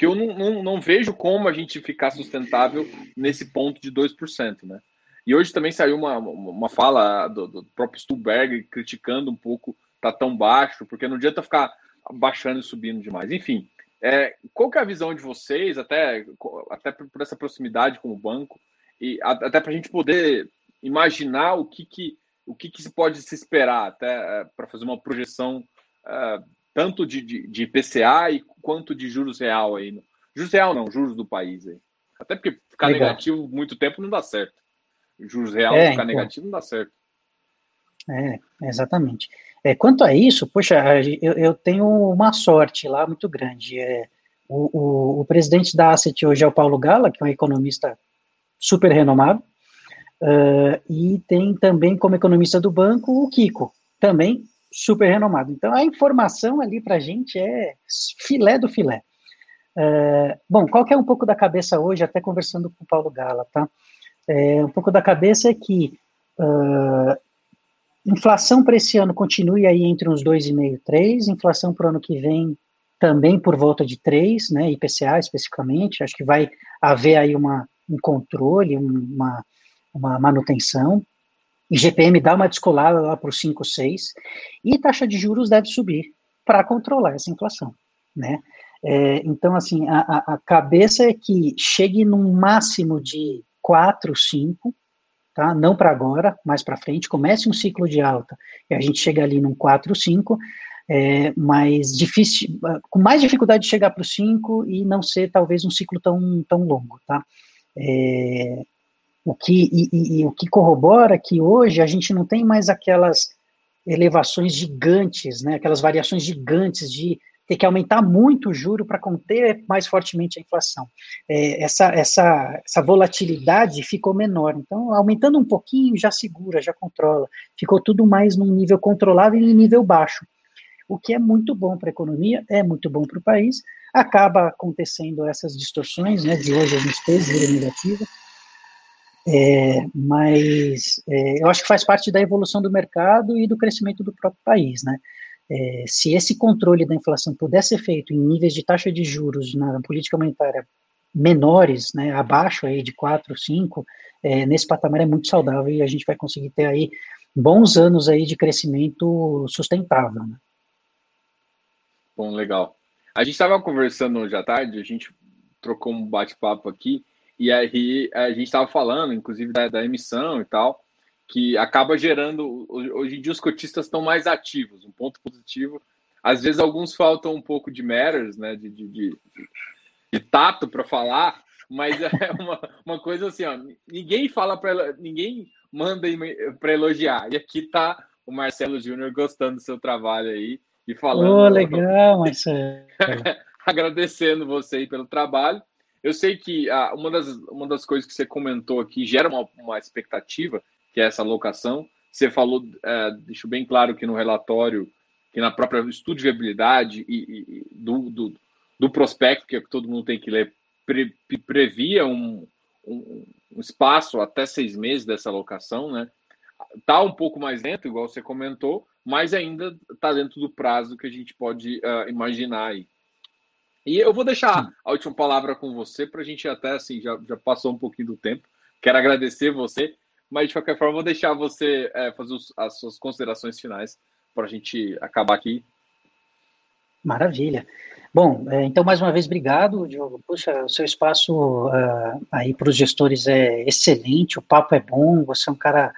que eu não, não, não, vejo como a gente ficar sustentável nesse ponto de 2%, né? E hoje também saiu uma, uma fala do, do próprio Stuhlberg criticando um pouco tá tão baixo, porque não adianta ficar baixando e subindo demais. Enfim, é, qual que é a visão de vocês, até, até por essa proximidade com o banco, e até para a gente poder imaginar o que, que, o que, que se pode se esperar, até é, para fazer uma projeção é, tanto de, de, de IPCA e quanto de juros real aí. Juros real não, juros do país aí. Até porque ficar Legal. negativo muito tempo não dá certo. Juros real é, ficar então. negativo não dá certo.
É, exatamente. É, quanto a isso, poxa, eu, eu, tenho uma sorte lá muito grande. É, o, o, o, presidente da Asset hoje é o Paulo Gala, que é um economista super renomado, uh, e tem também como economista do banco o Kiko, também super renomado. Então, a informação ali para a gente é filé do filé. Uh, bom, qual que é um pouco da cabeça hoje, até conversando com o Paulo Gala, tá? É, um pouco da cabeça é que uh, Inflação para esse ano continue aí entre uns 2,5 3, inflação para o ano que vem também por volta de 3, né, IPCA especificamente, acho que vai haver aí uma, um controle, uma, uma manutenção, IGPM dá uma descolada lá para os 5, 6, e taxa de juros deve subir para controlar essa inflação, né, é, então, assim, a, a cabeça é que chegue num máximo de 4, 5, tá? Não para agora, mais para frente, comece um ciclo de alta e a gente chega ali num 4, 5, é, mas difícil, com mais dificuldade de chegar para o 5 e não ser talvez um ciclo tão, tão longo, tá? É, o que, e, e, e, o que corrobora que hoje a gente não tem mais aquelas elevações gigantes, né, aquelas variações gigantes de ter que aumentar muito o juro para conter mais fortemente a inflação. É, essa, essa, essa volatilidade ficou menor. Então, aumentando um pouquinho, já segura, já controla. Ficou tudo mais num nível controlável e nível baixo. O que é muito bom para a economia, é muito bom para o país. Acaba acontecendo essas distorções, né? De hoje a gente teve juro negativa. É, mas é, eu acho que faz parte da evolução do mercado e do crescimento do próprio país, né? É, se esse controle da inflação puder ser feito em níveis de taxa de juros na política monetária menores, né, abaixo aí de 4, 5, é, nesse patamar é muito saudável e a gente vai conseguir ter aí bons anos aí de crescimento sustentável. Né?
Bom, legal. A gente estava conversando hoje à tarde, a gente trocou um bate-papo aqui, e aí a gente estava falando, inclusive, da, da emissão e tal, que acaba gerando. Hoje em dia, os cotistas estão mais ativos, um ponto positivo. Às vezes, alguns faltam um pouco de manners, né, de, de, de, de tato para falar, mas é uma, uma coisa assim: ó, ninguém fala para. ninguém manda para elogiar. E aqui está o Marcelo Júnior gostando do seu trabalho aí e falando.
Oh, legal, Marcelo.
agradecendo você aí pelo trabalho. Eu sei que ah, uma, das, uma das coisas que você comentou aqui gera uma, uma expectativa, que é essa alocação. Você falou, é, deixou bem claro que no relatório, que na própria estudo de viabilidade e, e do, do, do, prospecto, que, é que todo mundo tem que ler, pre, previa um, um, um, espaço até seis meses dessa alocação, né? Tá um pouco mais lento, igual você comentou, mas ainda está dentro do prazo que a gente pode uh, imaginar aí. E eu vou deixar a última palavra com você para a gente até assim já, já passou um pouquinho do tempo. Quero agradecer você mas de qualquer forma, vou deixar você é, fazer os, as suas considerações finais para a gente acabar aqui.
Maravilha. Bom, é, então mais uma vez obrigado, Diogo. Puxa, o seu espaço uh, aí para os gestores é excelente, o papo é bom, você é um cara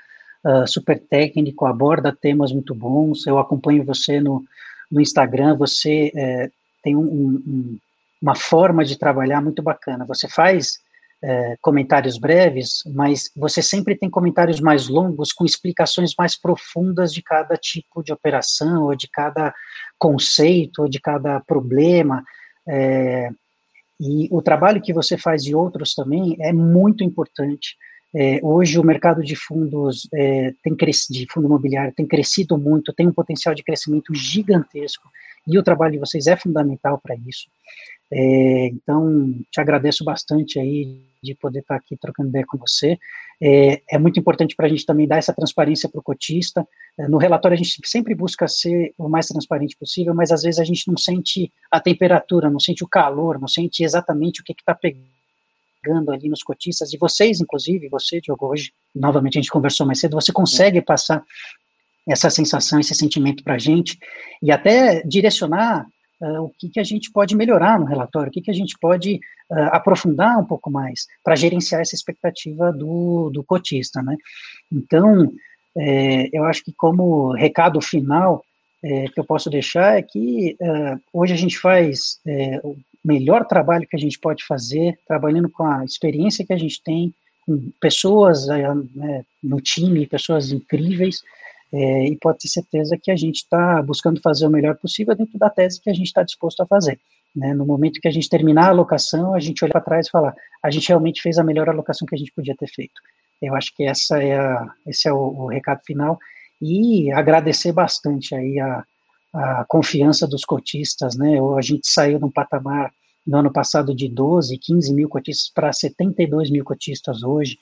uh, super técnico, aborda temas muito bons. Eu acompanho você no, no Instagram, você é, tem um, um, uma forma de trabalhar muito bacana. Você faz é, comentários breves, mas você sempre tem comentários mais longos com explicações mais profundas de cada tipo de operação, ou de cada conceito, ou de cada problema. É, e o trabalho que você faz de outros também é muito importante. É, hoje o mercado de fundos é, tem crescido, de fundo imobiliário tem crescido muito, tem um potencial de crescimento gigantesco, e o trabalho de vocês é fundamental para isso. É, então, te agradeço bastante aí de poder estar aqui trocando ideia com você. É, é muito importante para a gente também dar essa transparência para o cotista. É, no relatório a gente sempre busca ser o mais transparente possível, mas às vezes a gente não sente a temperatura, não sente o calor, não sente exatamente o que está pegando ali nos cotistas, e vocês, inclusive, você, Diogo, hoje, novamente a gente conversou mais cedo, você consegue passar essa sensação, esse sentimento para a gente, e até direcionar uh, o que, que a gente pode melhorar no relatório, o que, que a gente pode uh, aprofundar um pouco mais, para gerenciar essa expectativa do, do cotista, né? Então, é, eu acho que como recado final é, que eu posso deixar é que uh, hoje a gente faz é, o melhor trabalho que a gente pode fazer, trabalhando com a experiência que a gente tem, com pessoas né, no time, pessoas incríveis, é, e pode ter certeza que a gente está buscando fazer o melhor possível dentro da tese que a gente está disposto a fazer. Né? No momento que a gente terminar a alocação, a gente olhar para trás e falar, a gente realmente fez a melhor alocação que a gente podia ter feito. Eu acho que essa é a, esse é o, o recado final e agradecer bastante aí a, a confiança dos cotistas, né? A gente saiu de um patamar no ano passado de 12, 15 mil cotistas para 72 mil cotistas hoje.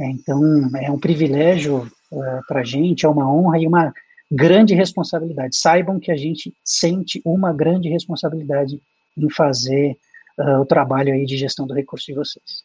É, então, é um privilégio é, para a gente, é uma honra e uma grande responsabilidade. Saibam que a gente sente uma grande responsabilidade em fazer uh, o trabalho aí de gestão do recurso de vocês.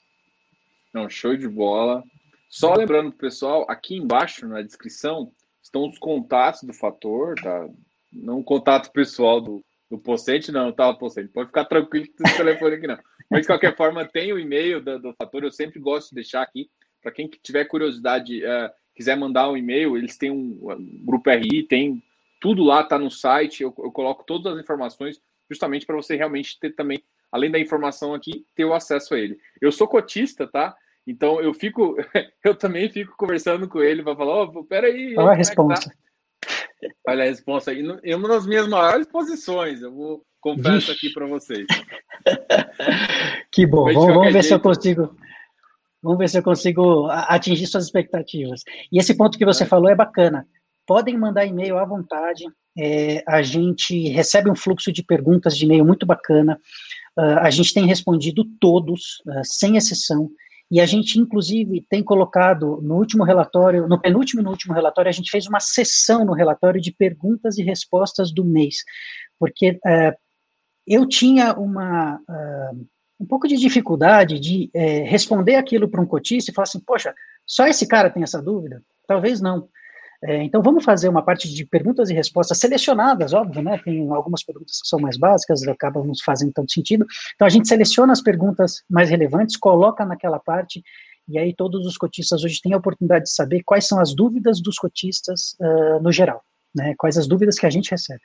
Não, show de bola. Só lembrando pro pessoal, aqui embaixo na descrição estão os contatos do fator, tá? Não o contato pessoal do, do Pocente, não, tá, Pocente? Pode ficar tranquilo que o telefone aqui não. Mas de qualquer forma, tem o e-mail do, do fator, eu sempre gosto de deixar aqui para quem tiver curiosidade, uh, quiser mandar um e-mail, eles têm um, um, grupo RI, tem tudo lá, tá no site. Eu, eu coloco todas as informações justamente para você realmente ter também, além da informação aqui, ter o acesso a ele. Eu sou cotista, tá? Então eu fico, eu também fico conversando com ele para falar, oh, peraí.
Olha a é resposta.
Tá? Olha a resposta aí. É uma das minhas maiores posições, eu vou confesso aqui para vocês.
que bom. Vamos, vamos ver jeito, se eu consigo Vamos ver se eu consigo atingir suas expectativas. E esse ponto que você falou é bacana. Podem mandar e-mail à vontade. É, a gente recebe um fluxo de perguntas de e-mail muito bacana. Uh, a gente tem respondido todos, uh, sem exceção. E a gente, inclusive, tem colocado no último relatório, no penúltimo e no último relatório, a gente fez uma sessão no relatório de perguntas e respostas do mês. Porque uh, eu tinha uma um pouco de dificuldade de é, responder aquilo para um cotista e falar assim, poxa, só esse cara tem essa dúvida? Talvez não. É, então vamos fazer uma parte de perguntas e respostas selecionadas, óbvio, né? Tem algumas perguntas que são mais básicas, acabam nos fazendo tanto sentido. Então a gente seleciona as perguntas mais relevantes, coloca naquela parte, e aí todos os cotistas hoje têm a oportunidade de saber quais são as dúvidas dos cotistas uh, no geral, né? Quais as dúvidas que a gente recebe.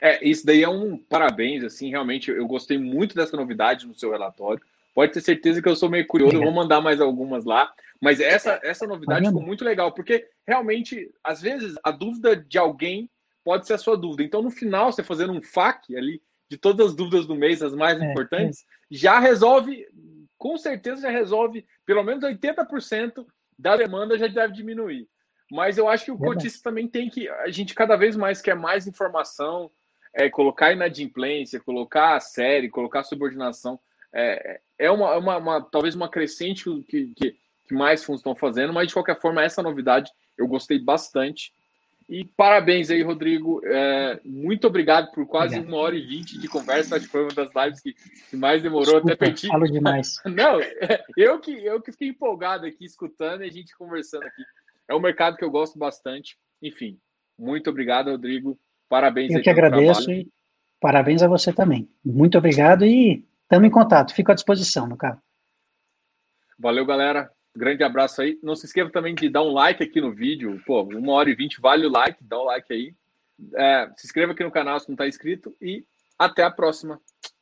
É, isso daí é um parabéns, assim, realmente eu gostei muito dessa novidade no seu relatório. Pode ter certeza que eu sou meio curioso, eu vou mandar mais algumas lá. Mas essa, essa novidade ficou muito legal, porque realmente, às vezes, a dúvida de alguém pode ser a sua dúvida. Então, no final, você fazendo um FAQ ali de todas as dúvidas do mês, as mais é, importantes, é. já resolve, com certeza já resolve, pelo menos 80% da demanda já deve diminuir. Mas eu acho que o é cotista também tem que. A gente cada vez mais quer mais informação, é, colocar inadimplência, colocar a série, colocar subordinação. É, é uma, uma, uma, talvez uma crescente que, que, que mais fundos estão fazendo, mas de qualquer forma, essa novidade eu gostei bastante. E parabéns aí, Rodrigo. É, muito obrigado por quase obrigado. uma hora e vinte de conversa. Acho que foi uma das lives que, que mais demorou.
Desculpa, Até perdi. Falo demais.
Não, eu que, eu que fiquei empolgado aqui escutando e a gente conversando aqui. É um mercado que eu gosto bastante. Enfim, muito obrigado, Rodrigo. Parabéns.
Eu que agradeço e parabéns a você também. Muito obrigado e estamos em contato. Fico à disposição, no caso.
Valeu, galera. Grande abraço aí. Não se esqueça também de dar um like aqui no vídeo. Pô, uma hora e vinte vale o like. Dá o um like aí. É, se inscreva aqui no canal se não está inscrito e até a próxima.